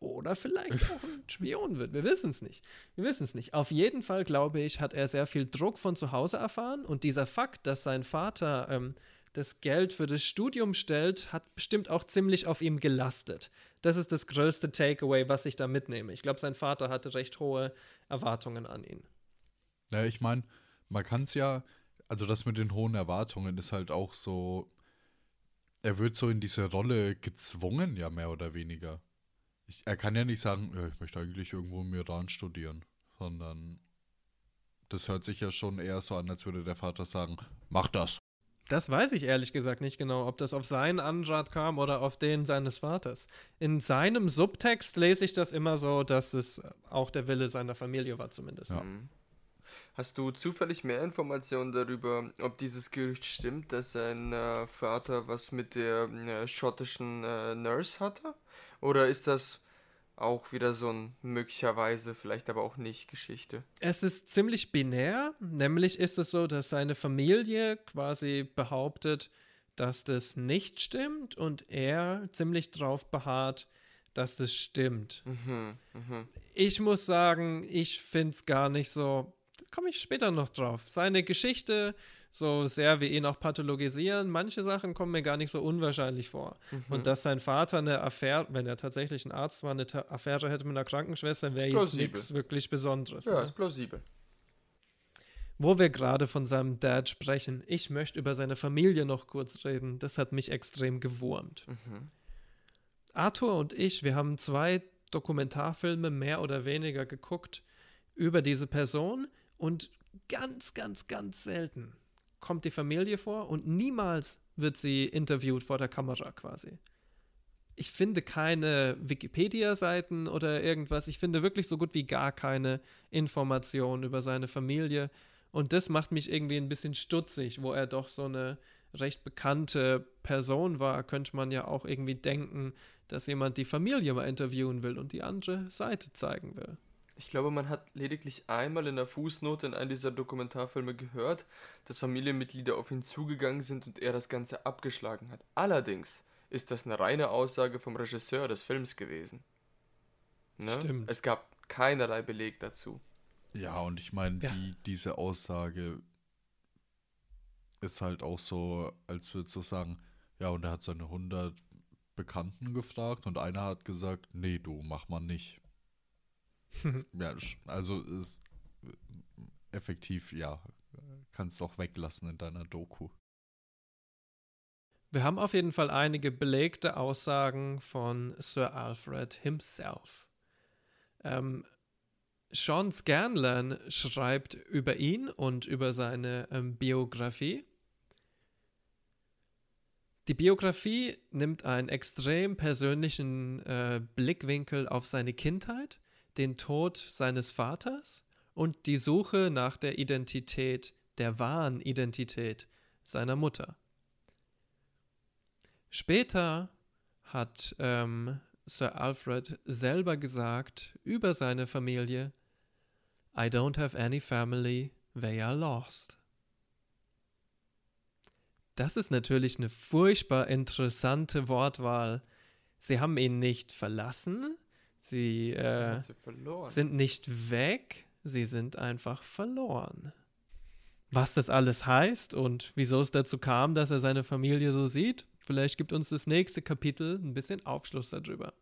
oder vielleicht auch ein Spion wird. Wir wissen es nicht. Wir wissen es nicht. Auf jeden Fall, glaube ich, hat er sehr viel Druck von zu Hause erfahren und dieser Fakt, dass sein Vater ähm, das Geld für das Studium stellt, hat bestimmt auch ziemlich auf ihm gelastet. Das ist das größte Takeaway, was ich da mitnehme. Ich glaube, sein Vater hatte recht hohe Erwartungen an ihn. Ja, ich meine, man kann es ja, also das mit den hohen Erwartungen ist halt auch so, er wird so in diese Rolle gezwungen, ja, mehr oder weniger. Ich, er kann ja nicht sagen, ja, ich möchte eigentlich irgendwo im Iran studieren, sondern das hört sich ja schon eher so an, als würde der Vater sagen, mach das. Das weiß ich ehrlich gesagt nicht genau, ob das auf seinen Anrat kam oder auf den seines Vaters. In seinem Subtext lese ich das immer so, dass es auch der Wille seiner Familie war zumindest. Ja. Mhm. Hast du zufällig mehr Informationen darüber, ob dieses Gerücht stimmt, dass sein äh, Vater was mit der äh, schottischen äh, Nurse hatte? Oder ist das auch wieder so ein möglicherweise, vielleicht aber auch nicht Geschichte. Es ist ziemlich binär, nämlich ist es so, dass seine Familie quasi behauptet, dass das nicht stimmt und er ziemlich drauf beharrt, dass das stimmt. Mhm, mhm. Ich muss sagen, ich finde es gar nicht so, komme ich später noch drauf. Seine Geschichte, so sehr wir ihn auch pathologisieren, manche Sachen kommen mir gar nicht so unwahrscheinlich vor. Mhm. Und dass sein Vater eine Affäre, wenn er tatsächlich ein Arzt war, eine Ta Affäre hätte mit einer Krankenschwester, wäre jetzt nichts wirklich Besonderes. Ja, ne? ist plausibel. Wo wir gerade von seinem Dad sprechen, ich möchte über seine Familie noch kurz reden. Das hat mich extrem gewurmt. Mhm. Arthur und ich, wir haben zwei Dokumentarfilme mehr oder weniger geguckt über diese Person und ganz, ganz, ganz selten kommt die Familie vor und niemals wird sie interviewt vor der Kamera quasi. Ich finde keine Wikipedia-Seiten oder irgendwas. Ich finde wirklich so gut wie gar keine Informationen über seine Familie. Und das macht mich irgendwie ein bisschen stutzig, wo er doch so eine recht bekannte Person war, könnte man ja auch irgendwie denken, dass jemand die Familie mal interviewen will und die andere Seite zeigen will. Ich glaube, man hat lediglich einmal in der Fußnote in einem dieser Dokumentarfilme gehört, dass Familienmitglieder auf ihn zugegangen sind und er das Ganze abgeschlagen hat. Allerdings ist das eine reine Aussage vom Regisseur des Films gewesen. Ne? Stimmt. Es gab keinerlei Beleg dazu. Ja, und ich meine, Ja. die, diese Aussage ist halt auch so, als würdest du sagen, ja, und er hat seine 100 Bekannten gefragt und einer hat gesagt, nee, du, mach mal nicht. *laughs* ja, also ist effektiv, ja, kannst auch weglassen in deiner Doku. Wir haben auf jeden Fall einige belegte Aussagen von Sir Alfred himself. Ähm, Sean Scanlan schreibt über ihn und über seine ähm, Biografie. Die Biografie nimmt einen extrem persönlichen äh, Blickwinkel auf seine Kindheit, den Tod seines Vaters und die Suche nach der Identität, der wahren Identität seiner Mutter. Später hat ähm, Sir Alfred selber gesagt über seine Familie, I don't have any family, they are lost. Das ist natürlich eine furchtbar interessante Wortwahl. Sie haben ihn nicht verlassen, sie, äh, sie sind nicht weg, sie sind einfach verloren. Was das alles heißt und wieso es dazu kam, dass er seine Familie so sieht, vielleicht gibt uns das nächste Kapitel ein bisschen Aufschluss darüber.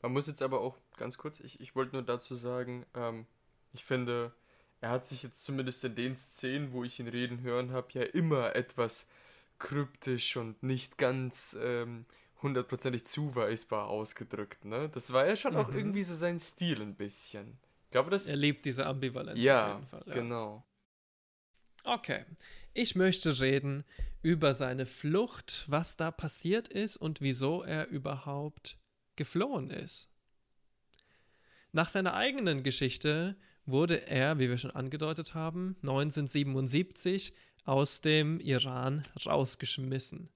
Man muss jetzt aber auch ganz kurz, ich, ich wollte nur dazu sagen, ähm, ich finde, er hat sich jetzt zumindest in den Szenen, wo ich ihn reden hören habe, ja immer etwas kryptisch und nicht ganz ähm, hundertprozentig zuweisbar ausgedrückt. Ne? Das war ja schon auch Mhm. irgendwie so sein Stil ein bisschen. Ich glaube, das. Er liebt diese Ambivalenz ja, auf jeden Fall. Ja. genau. Okay. Ich möchte reden über seine Flucht, was da passiert ist und wieso er überhaupt geflohen ist. Nach seiner eigenen Geschichte wurde er, wie wir schon angedeutet haben, 1977 aus dem Iran rausgeschmissen.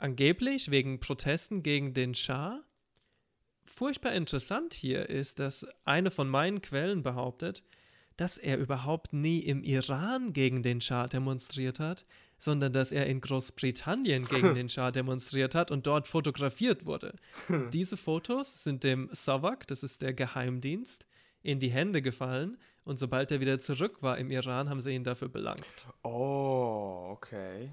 Angeblich wegen Protesten gegen den Schah. Furchtbar interessant hier ist, dass eine von meinen Quellen behauptet, dass er überhaupt nie im Iran gegen den Schah demonstriert hat, sondern dass er in Großbritannien gegen *laughs* den Schah demonstriert hat und dort fotografiert wurde. *laughs* Diese Fotos sind dem Savak, das ist der Geheimdienst, in die Hände gefallen und sobald er wieder zurück war im Iran, haben sie ihn dafür belangt. Oh, okay.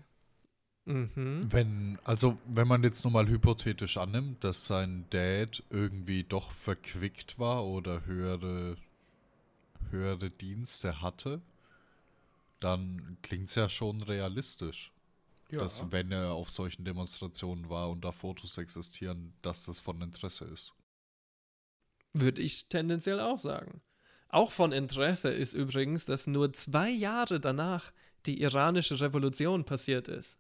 Mhm. Wenn, also wenn man jetzt nur mal hypothetisch annimmt, dass sein Dad irgendwie doch verquickt war oder höhere, höhere Dienste hatte, dann klingt es ja schon realistisch. Ja. Dass wenn er auf solchen Demonstrationen war und da Fotos existieren, dass das von Interesse ist. Würde ich tendenziell auch sagen. Auch von Interesse ist übrigens, dass nur zwei Jahre danach die iranische Revolution passiert ist.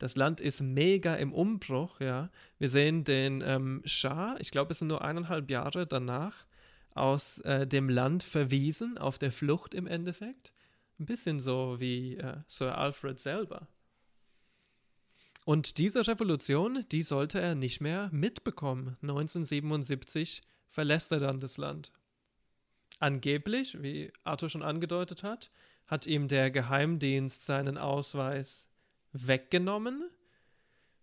Das Land ist mega im Umbruch, ja. Wir sehen den ähm, Schah, ich glaube, es sind nur eineinhalb Jahre danach, aus äh, dem Land verwiesen, auf der Flucht im Endeffekt. Ein bisschen so wie äh, Sir Alfred selber. Und diese Revolution, die sollte er nicht mehr mitbekommen. 1977 verlässt er dann das Land. Angeblich, wie Arthur schon angedeutet hat, hat ihm der Geheimdienst seinen Ausweis weggenommen.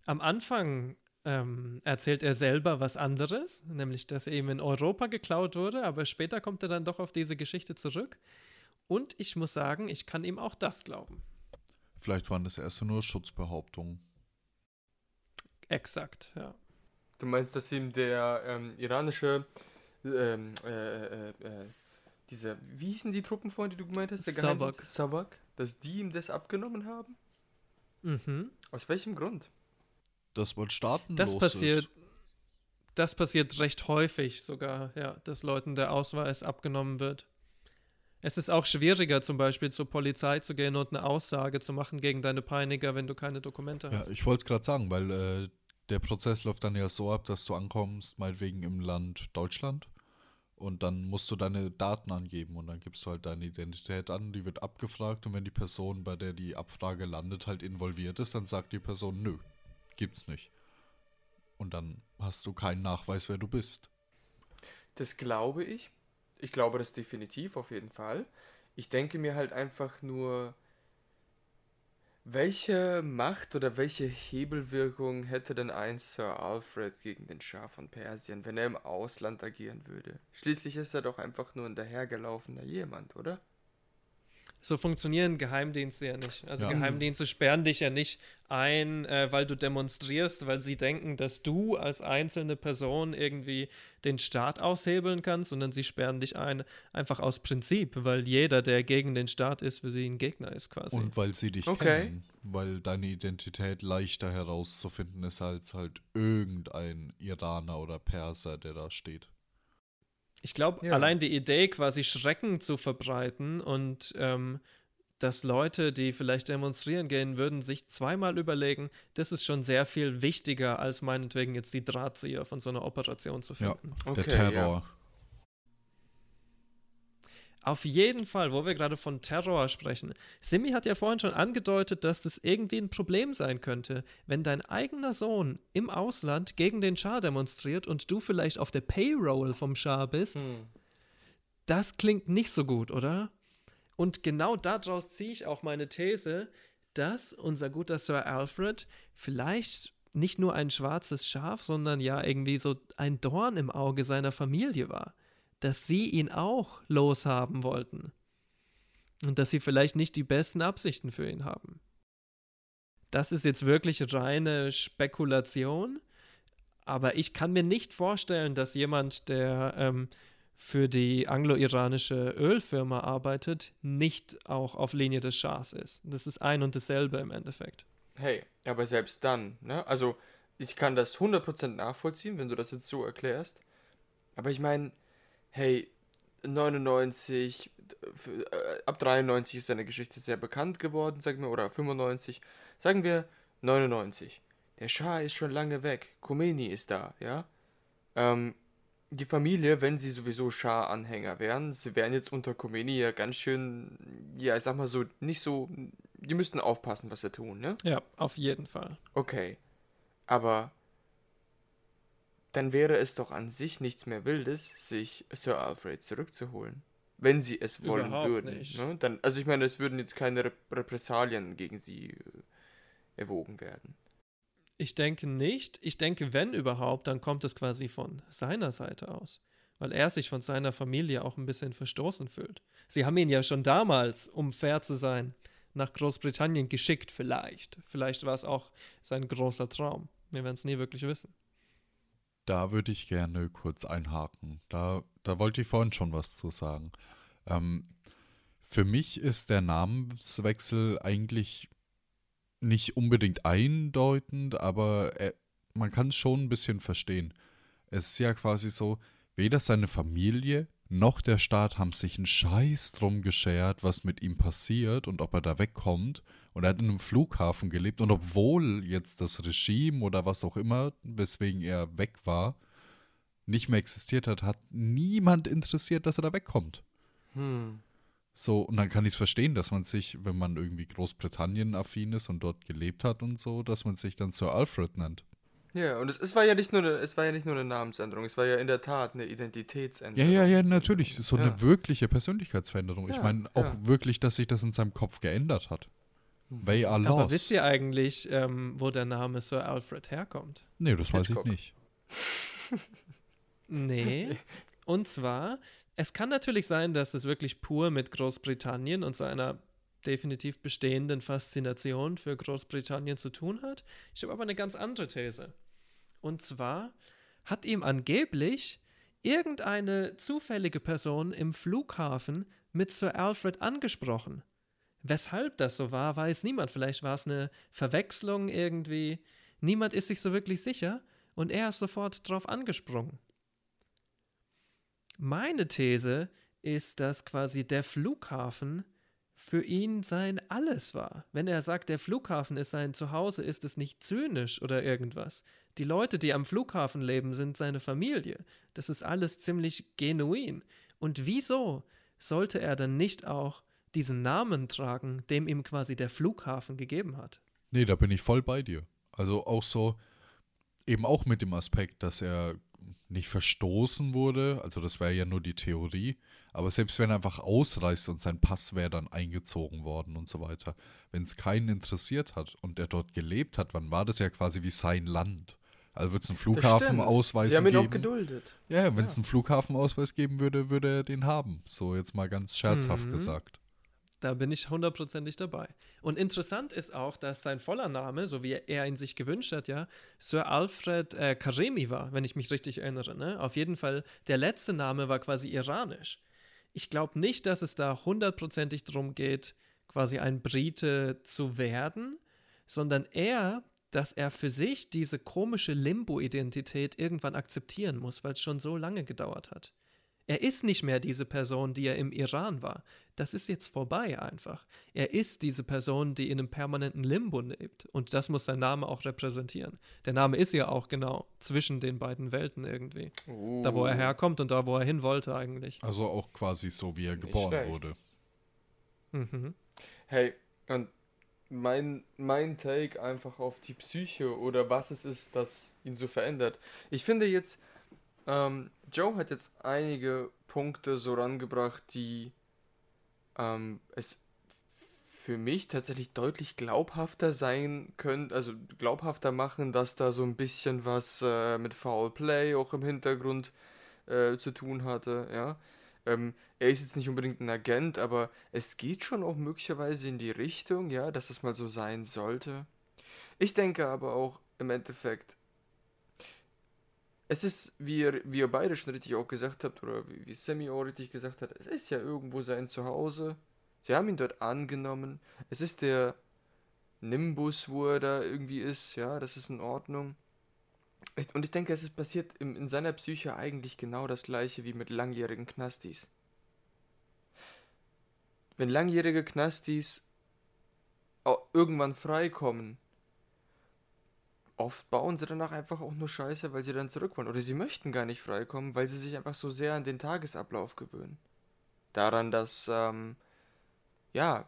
Am Anfang ähm, erzählt er selber was anderes, nämlich dass er ihm in Europa geklaut wurde, aber später kommt er dann doch auf diese Geschichte zurück. Und ich muss sagen, ich kann ihm auch das glauben. Vielleicht waren das erst nur Schutzbehauptungen. Exakt, ja. Du meinst, dass ihm der ähm, iranische, ähm, äh, äh, äh, diese, wie hießen die Truppen vorhin, die du gemeint hast? Der. Geheimdienst? Savak, dass die ihm das abgenommen haben? Mhm. Aus welchem Grund? Das wohl staatenlos Das passiert, ist. das passiert recht häufig sogar, ja, dass Leuten der Ausweis abgenommen wird. Es ist auch schwieriger, zum Beispiel zur Polizei zu gehen und eine Aussage zu machen gegen deine Peiniger, wenn du keine Dokumente Ja, hast. ich wollte es gerade sagen, weil äh, der Prozess läuft dann ja so ab, dass du ankommst, meinetwegen im Land Deutschland. Und dann musst du deine Daten angeben und dann gibst du halt deine Identität an, die wird abgefragt und wenn die Person, bei der die Abfrage landet, halt involviert ist, dann sagt die Person, nö, gibt's nicht. Und dann hast du keinen Nachweis, wer du bist. Das glaube ich. Ich glaube das definitiv, auf jeden Fall. Ich denke mir halt einfach nur, welche Macht oder welche Hebelwirkung hätte denn ein Sir Alfred gegen den Schah von Persien, wenn er im Ausland agieren würde? Schließlich ist er doch einfach nur ein dahergelaufener jemand, oder? So funktionieren Geheimdienste ja nicht. Also Ja. Geheimdienste sperren dich ja nicht ein, äh, weil du demonstrierst, weil sie denken, dass du als einzelne Person irgendwie den Staat aushebeln kannst, sondern sie sperren dich ein einfach aus Prinzip, weil jeder, der gegen den Staat ist, für sie ein Gegner ist quasi. Und weil sie dich Okay. kennen. Weil deine Identität leichter herauszufinden ist als halt irgendein Iraner oder Perser, der da steht. Ich glaube, Ja. allein die Idee, quasi Schrecken zu verbreiten und ähm, dass Leute, die vielleicht demonstrieren gehen würden, sich zweimal überlegen, das ist schon sehr viel wichtiger, als meinetwegen jetzt die Drahtzieher von so einer Operation zu Ja, finden. der Okay, Terror. Auf jeden Fall, wo wir gerade von Terror sprechen. Simi hat ja vorhin schon angedeutet, dass das irgendwie ein Problem sein könnte, wenn dein eigener Sohn im Ausland gegen den Schah demonstriert und du vielleicht auf der Payroll vom Schah bist. Hm. Das klingt nicht so gut, oder? Und genau daraus ziehe ich auch meine These, dass unser guter Sir Alfred vielleicht nicht nur ein schwarzes Schaf, sondern ja irgendwie so ein Dorn im Auge seiner Familie war. Dass sie ihn auch loshaben wollten. Und dass sie vielleicht nicht die besten Absichten für ihn haben. Das ist jetzt wirklich reine Spekulation, aber ich kann mir nicht vorstellen, dass jemand, der ähm, für die anglo-iranische Ölfirma arbeitet, nicht auch auf Linie des Schahs ist. Das ist ein und dasselbe im Endeffekt. Hey, aber selbst dann, ne? Also, ich kann das 100% nachvollziehen, wenn du das jetzt so erklärst. Aber ich meine, hey, 99, f- äh, ab 93 ist seine Geschichte sehr bekannt geworden, sagen wir, oder 95. Sagen wir 99. Der Schah ist schon lange weg. Khomeini ist da, ja? Ähm, die Familie, wenn sie sowieso Schah-Anhänger wären, sie wären jetzt unter Khomeini ja ganz schön, ja, ich sag mal so, nicht so, die müssten aufpassen, was sie tun, ne? Ja, auf jeden Fall. Okay. Aber dann wäre es doch an sich nichts mehr Wildes, sich Sir Alfred zurückzuholen. Wenn sie es wollen Überhaupt würden. Ne? Dann, also ich meine, es würden jetzt keine Rep Repressalien gegen sie äh, erwogen werden. Ich denke nicht. Ich denke, wenn überhaupt, dann kommt es quasi von seiner Seite aus. Weil er sich von seiner Familie auch ein bisschen verstoßen fühlt. Sie haben ihn ja schon damals, um fair zu sein, nach Großbritannien geschickt, vielleicht. Vielleicht war es auch sein großer Traum. Wir werden es nie wirklich wissen. Da würde ich gerne kurz einhaken. Da, da wollte ich vorhin schon was zu sagen. Ähm, für mich ist der Namenswechsel eigentlich nicht unbedingt eindeutend, aber er, man kann es schon ein bisschen verstehen. Es ist ja quasi so, weder seine Familie noch der Staat haben sich einen Scheiß drum geschert, was mit ihm passiert und ob er da wegkommt. Und er hat in einem Flughafen gelebt. Und obwohl jetzt das Regime oder was auch immer, weswegen er weg war, nicht mehr existiert hat, hat niemand interessiert, dass er da wegkommt. Hm. So, und dann kann ich es verstehen, dass man sich, wenn man irgendwie Großbritannien-affin ist und dort gelebt hat und so, dass man sich dann Sir Alfred nennt. Ja, und es, es war ja nicht nur eine, es war ja nicht nur eine Namensänderung, es war ja in der Tat eine Identitätsänderung. Ja, ja, ja, natürlich. So Ja. eine wirkliche Persönlichkeitsveränderung. ich Ja, meine auch wirklich, dass sich das in seinem Kopf geändert hat. Are lost. Aber wisst ihr eigentlich, ähm, wo der Name Sir Alfred herkommt? nee, das weiß Hitchcock. ich nicht. *laughs* Nee. Und zwar, es kann natürlich sein, dass es wirklich pur mit Großbritannien und seiner definitiv bestehenden Faszination für Großbritannien zu tun hat. Ich habe aber eine ganz andere These. Und zwar hat ihm angeblich irgendeine zufällige Person im Flughafen mit Sir Alfred angesprochen. Weshalb das so war, weiß niemand. Vielleicht war es eine Verwechslung irgendwie. Niemand ist sich so wirklich sicher und er ist sofort drauf angesprungen. Meine These ist, dass quasi der Flughafen für ihn sein Alles war. Wenn er sagt, der Flughafen ist sein Zuhause, ist es nicht zynisch oder irgendwas. Die Leute, die am Flughafen leben, sind seine Familie. Das ist alles ziemlich genuin. Und wieso sollte er dann nicht auch diesen Namen tragen, dem ihm quasi der Flughafen gegeben hat? Nee, da bin ich voll bei dir. Also auch so, eben auch mit dem Aspekt, dass er nicht verstoßen wurde, also das wäre ja nur die Theorie, aber selbst wenn er einfach ausreist und sein Pass wäre dann eingezogen worden und so weiter, wenn es keinen interessiert hat und er dort gelebt hat, dann war das ja quasi wie sein Land. Also wird es einen. Flughafenausweis Sie haben ihn geben. auch geduldet. Ja, wenn es einen Flughafenausweis geben würde, würde er den haben. So jetzt mal ganz scherzhaft Mhm. gesagt. Da bin ich hundertprozentig dabei. Und interessant ist auch, dass sein voller Name, so wie er ihn sich gewünscht hat, ja, Sir Alfred äh, Karemi war, wenn ich mich richtig erinnere. Ne? Auf jeden Fall, der letzte Name war quasi iranisch. Ich glaube nicht, dass es da hundertprozentig darum geht, quasi ein Brite zu werden, sondern eher, dass er für sich diese komische Limbo-Identität irgendwann akzeptieren muss, weil es schon so lange gedauert hat. Er ist nicht mehr diese Person, die er im Iran war. Das ist jetzt vorbei einfach. Er ist diese Person, die in einem permanenten Limbo lebt. Und das muss sein Name auch repräsentieren. Der Name ist ja auch genau zwischen den beiden Welten irgendwie. Da, wo er Uh. herkommt und da, wo er hin wollte eigentlich. Also auch quasi so, wie er geboren schlecht. wurde. Mhm. Hey, und mein, mein Take einfach auf die Psyche oder was es ist, das ihn so verändert. Ich finde jetzt, ähm, Joe hat jetzt einige Punkte so rangebracht, die ähm, es für mich tatsächlich deutlich glaubhafter sein können, also glaubhafter machen, dass da so ein bisschen was äh, mit Foul Play auch im Hintergrund äh, zu tun hatte, ja. Ähm, er ist jetzt nicht unbedingt ein Agent, aber es geht schon auch möglicherweise in die Richtung, ja, dass es mal so sein sollte. Ich denke aber auch im Endeffekt, es ist, wie ihr, wie ihr beide schon richtig auch gesagt habt, oder wie, wie Sammy auch richtig gesagt hat, es ist ja irgendwo sein Zuhause. Sie haben ihn dort angenommen. Es ist der Nimbus, wo er da irgendwie ist, ja, das ist in Ordnung. Ich- Und ich denke, es ist passiert in, in seiner Psyche eigentlich genau das gleiche wie mit langjährigen Knastis. Wenn langjährige Knastis irgendwann freikommen, oft bauen sie danach einfach auch nur Scheiße, weil sie dann zurück wollen. Oder sie möchten gar nicht freikommen, weil sie sich einfach so sehr an den Tagesablauf gewöhnen. Daran, dass, ähm, ja,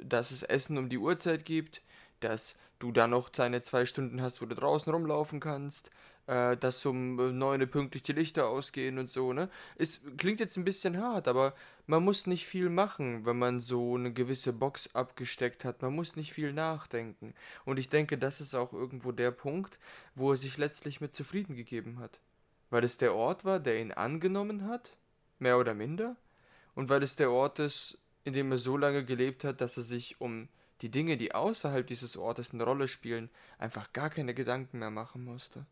dass es Essen um die Uhrzeit gibt, dass du da noch deine zwei Stunden hast, wo du draußen rumlaufen kannst, äh, dass um äh, neun pünktlich die Lichter ausgehen und so, ne? Es klingt jetzt ein bisschen hart, aber man muss nicht viel machen, wenn man so eine gewisse Box abgesteckt hat. Man muss nicht viel nachdenken. Und ich denke, das ist auch irgendwo der Punkt, wo er sich letztlich mit zufrieden gegeben hat. Weil es der Ort war, der ihn angenommen hat, mehr oder minder, und weil es der Ort ist, in dem er so lange gelebt hat, dass er sich um die Dinge, die außerhalb dieses Ortes eine Rolle spielen, einfach gar keine Gedanken mehr machen musste.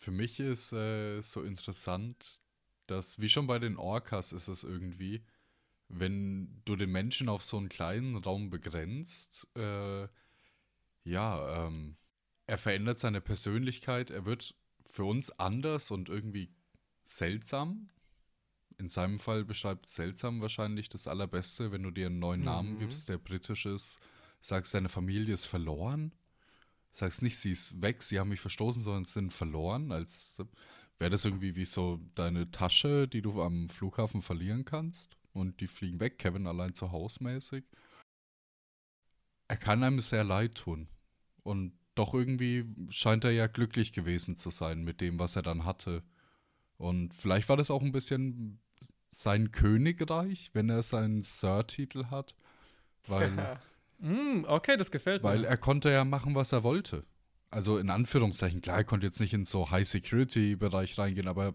Für mich ist äh, so interessant, dass, wie schon bei den Orcas ist es irgendwie, wenn du den Menschen auf so einen kleinen Raum begrenzt, äh, ja, ähm, er verändert seine Persönlichkeit, er wird für uns anders und irgendwie seltsam. In seinem Fall beschreibt seltsam wahrscheinlich das Allerbeste, wenn du dir einen neuen Namen Mhm. gibst, der britisch ist, sagst, deine Familie ist verloren. Sagst nicht, sie ist weg, sie haben mich verstoßen, sondern sind verloren, als wäre das irgendwie wie so deine Tasche, die du am Flughafen verlieren kannst. und die fliegen weg, Kevin allein zu Hause mäßig. Er kann einem sehr leid tun. Und doch irgendwie scheint er ja glücklich gewesen zu sein mit dem, was er dann hatte. Und vielleicht war das auch ein bisschen sein Königreich, wenn er seinen Sir-Titel hat. Weil, *laughs* Mm, okay, das gefällt weil mir. er konnte ja machen, was er wollte. Also in Anführungszeichen, klar, er konnte jetzt nicht in so High-Security-Bereich reingehen, aber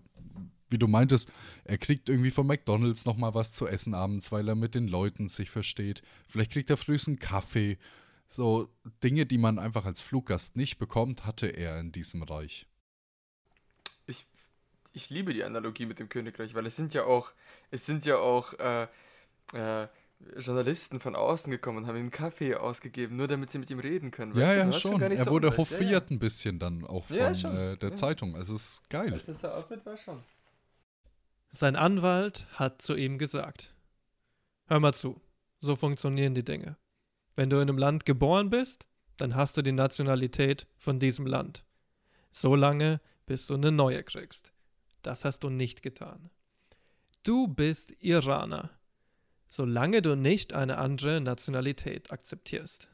wie du meintest, er kriegt irgendwie von McDonalds nochmal was zu essen abends, weil er mit den Leuten sich versteht. Vielleicht kriegt er frühs einen Kaffee. So Dinge, die man einfach als Fluggast nicht bekommt, hatte er in diesem Reich. ich, ich liebe die Analogie mit dem Königreich, weil es sind ja auch, es sind ja auch äh, äh, Journalisten von außen gekommen und haben ihm einen Kaffee ausgegeben, nur damit sie mit ihm reden können. Ja, ja, schon. gar nicht Er so wurde Unrecht. Ja, hofiert ein bisschen dann auch von Ja, äh, der Ja. Zeitung. Also es ist Ja. geil. Als es so war schon. Sein Anwalt hat zu ihm gesagt: Hör mal zu, so funktionieren die Dinge. Wenn du in einem Land geboren bist, dann hast du die Nationalität von diesem Land. So lange, bis du eine neue kriegst. Das hast du nicht getan. Du bist Iraner, solange du nicht eine andere Nationalität akzeptierst.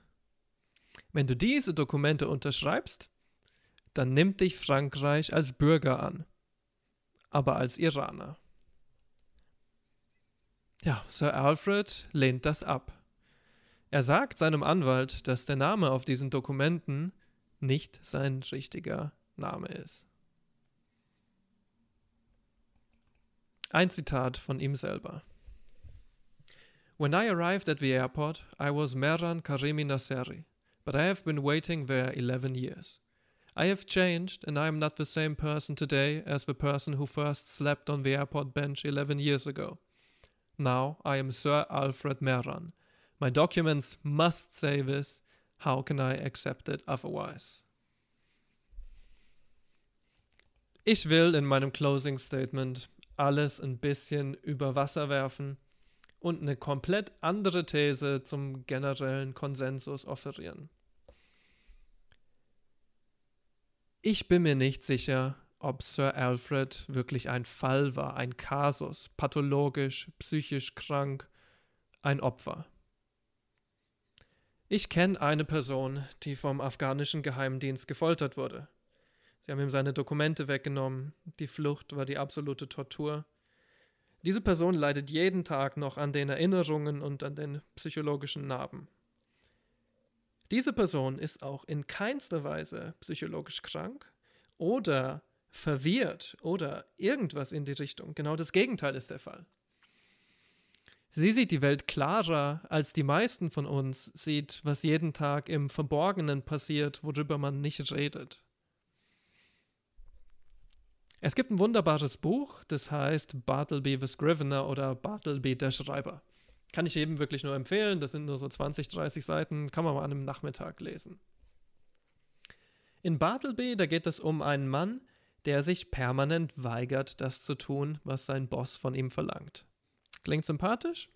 Wenn du diese Dokumente unterschreibst, dann nimmt dich Frankreich als Bürger an, aber als Iraner. Ja, Sir Alfred lehnt das ab. Er sagt seinem Anwalt, dass der Name auf diesen Dokumenten nicht sein richtiger Name ist. Ein Zitat von ihm selber. When I arrived at the airport, I was Mehran Karimi Nasseri, but I have been waiting there 11 years. I have changed, and I am not the same person today as the person who first slept on the airport bench 11 years ago. Now I am Sir Alfred Mehran. My documents must say this. How can I accept it otherwise? Ich will in meinem Closing Statement alles ein bisschen über Wasser werfen und eine komplett andere These zum generellen Konsensus offerieren. Ich bin mir nicht sicher, ob Sir Alfred wirklich ein Fall war, ein Kasus, pathologisch, psychisch krank, ein Opfer. Ich kenne eine Person, die vom afghanischen Geheimdienst gefoltert wurde. Sie haben ihm seine Dokumente weggenommen, die Flucht war die absolute Tortur. Diese Person leidet jeden Tag noch an den Erinnerungen und an den psychologischen Narben. Diese Person ist auch in keinster Weise psychologisch krank oder verwirrt oder irgendwas in die Richtung. Genau das Gegenteil ist der Fall. Sie sieht die Welt klarer, als die meisten von uns sieht, was jeden Tag im Verborgenen passiert, worüber man nicht redet. Es gibt ein wunderbares Buch, das heißt Bartleby the Scrivener oder Bartleby der Schreiber. Kann ich jedem wirklich nur empfehlen, das sind nur so 20, 30 Seiten, kann man mal an einem Nachmittag lesen. In Bartleby, da geht es um einen Mann, der sich permanent weigert, das zu tun, was sein Boss von ihm verlangt. Klingt sympathisch?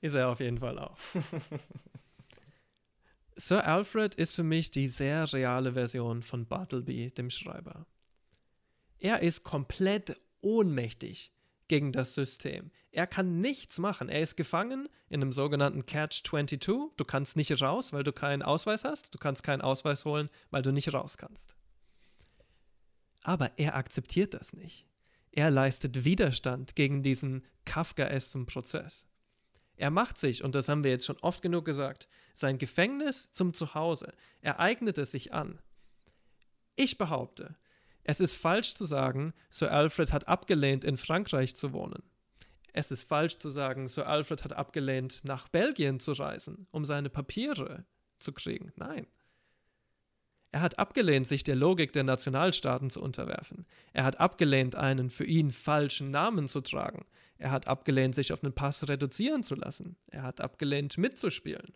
Ist er auf jeden Fall auch. *laughs* Sir Alfred ist für mich die sehr reale Version von Bartleby, dem Schreiber. Er ist komplett ohnmächtig gegen das System. Er kann nichts machen. Er ist gefangen in einem sogenannten Catch-22. Du kannst nicht raus, weil du keinen Ausweis hast. Du kannst keinen Ausweis holen, weil du nicht raus kannst. Aber er akzeptiert das nicht. Er leistet Widerstand gegen diesen Kafkaesken Prozess. Er macht sich, und das haben wir jetzt schon oft genug gesagt, sein Gefängnis zum Zuhause. Er eignet es sich an. Ich behaupte, es ist falsch zu sagen, Sir Alfred hat abgelehnt, in Frankreich zu wohnen. Es ist falsch zu sagen, Sir Alfred hat abgelehnt, nach Belgien zu reisen, um seine Papiere zu kriegen. Nein. Er hat abgelehnt, sich der Logik der Nationalstaaten zu unterwerfen. Er hat abgelehnt, einen für ihn falschen Namen zu tragen. Er hat abgelehnt, sich auf einen Pass reduzieren zu lassen. Er hat abgelehnt, mitzuspielen.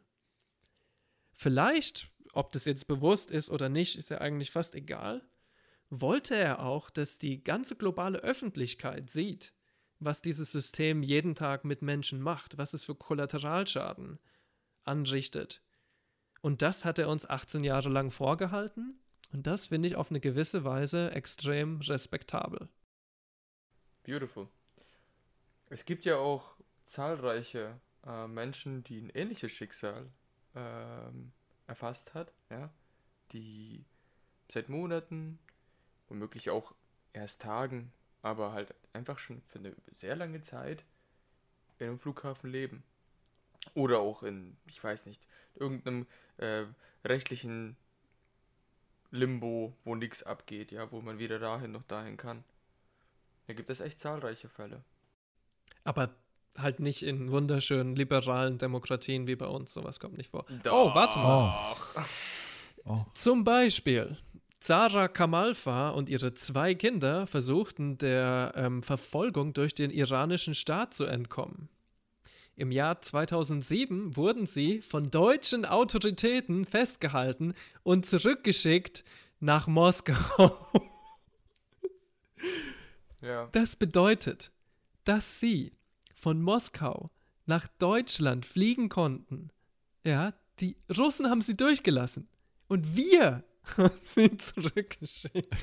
Vielleicht, ob das jetzt bewusst ist oder nicht, ist ja eigentlich fast egal, wollte er auch, dass die ganze globale Öffentlichkeit sieht, was dieses System jeden Tag mit Menschen macht, was es für Kollateralschaden anrichtet. Und das hat er uns 18 Jahre lang vorgehalten und das finde ich auf eine gewisse Weise extrem respektabel. Beautiful. Es gibt ja auch zahlreiche äh, Menschen, die ein ähnliches Schicksal ähm, erfasst hat, ja, die seit Monaten, womöglich auch erst Tagen, aber halt einfach schon für eine sehr lange Zeit in einem Flughafen leben. Oder auch in, ich weiß nicht, irgendeinem äh, rechtlichen Limbo, wo nichts abgeht, ja, wo man weder dahin noch dahin kann. Da gibt es echt zahlreiche Fälle. Aber halt nicht in wunderschönen liberalen Demokratien wie bei uns. Sowas kommt nicht vor. Doch. Oh, warte mal. Oh. Zum Beispiel, Zara Kamalfa und ihre zwei Kinder versuchten der ähm, Verfolgung durch den iranischen Staat zu entkommen. Im Jahr 2007 wurden sie von deutschen Autoritäten festgehalten und zurückgeschickt nach Moskau. Ja. Das bedeutet, dass sie von Moskau nach Deutschland fliegen konnten. Ja, die Russen haben sie durchgelassen. Und wir *laughs* sie zurückgeschickt.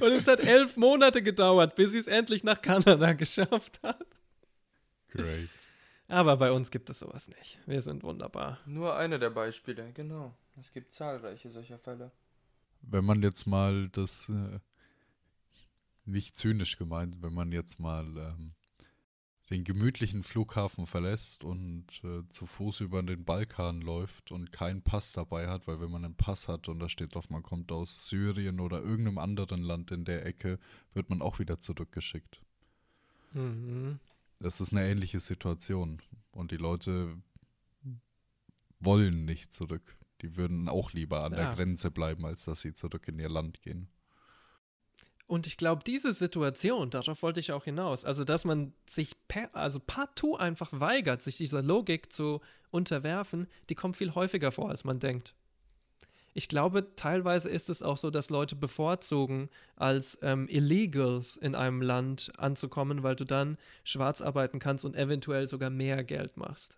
Und es hat elf Monate gedauert, bis sie es endlich nach Kanada geschafft hat. Great. Aber bei uns gibt es sowas nicht. Wir sind wunderbar. Nur eine der Beispiele, genau. Es gibt zahlreiche solcher Fälle. Wenn man jetzt mal das, äh, nicht zynisch gemeint, wenn man jetzt mal ähm, den gemütlichen Flughafen verlässt und äh, zu Fuß über den Balkan läuft und keinen Pass dabei hat, weil wenn man einen Pass hat und da steht drauf, man kommt aus Syrien oder irgendeinem anderen Land in der Ecke, wird man auch wieder zurückgeschickt. Mhm. Das ist eine ähnliche Situation und die Leute wollen nicht zurück. Die würden auch lieber an Ja. der Grenze bleiben, als dass sie zurück in ihr Land gehen. Und ich glaube, diese Situation, darauf wollte ich auch hinaus, also dass man sich per, also partout einfach weigert, sich dieser Logik zu unterwerfen, die kommt viel häufiger vor, als man denkt. Ich glaube, teilweise ist es auch so, dass Leute bevorzugen, als ähm, Illegals in einem Land anzukommen, weil du dann schwarz arbeiten kannst und eventuell sogar mehr Geld machst.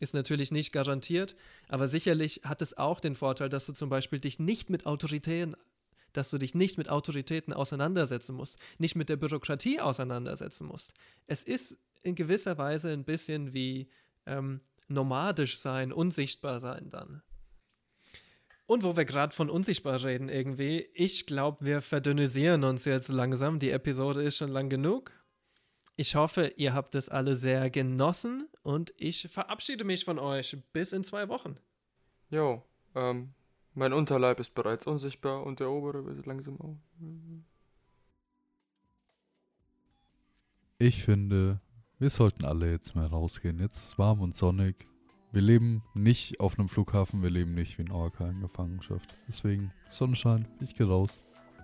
Ist natürlich nicht garantiert, aber sicherlich hat es auch den Vorteil, dass du zum Beispiel dich nicht mit Autoritäten dass du dich nicht mit Autoritäten auseinandersetzen musst, nicht mit der Bürokratie auseinandersetzen musst. Es ist in gewisser Weise ein bisschen wie ähm, nomadisch sein, unsichtbar sein dann. Und wo wir gerade von unsichtbar reden irgendwie, ich glaube, wir verdünnisieren uns jetzt langsam. Die Episode ist schon lang genug. Ich hoffe, ihr habt es alle sehr genossen und ich verabschiede mich von euch. Bis in zwei Wochen. Jo, ähm, mein Unterleib ist bereits unsichtbar und der obere wird langsam auch. Ich finde, wir sollten alle jetzt mal rausgehen. Jetzt ist es warm und sonnig. Wir leben nicht auf einem Flughafen, wir leben nicht wie ein Orca in Gefangenschaft. Deswegen Sonnenschein, ich gehe raus.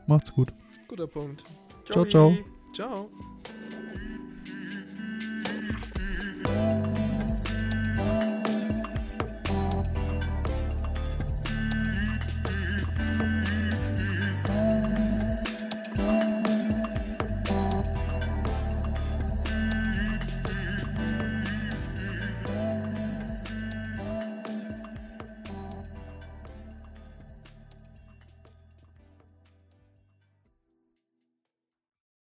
Macht's gut. Guter Punkt. Ciao, ciao. Ciao. ciao.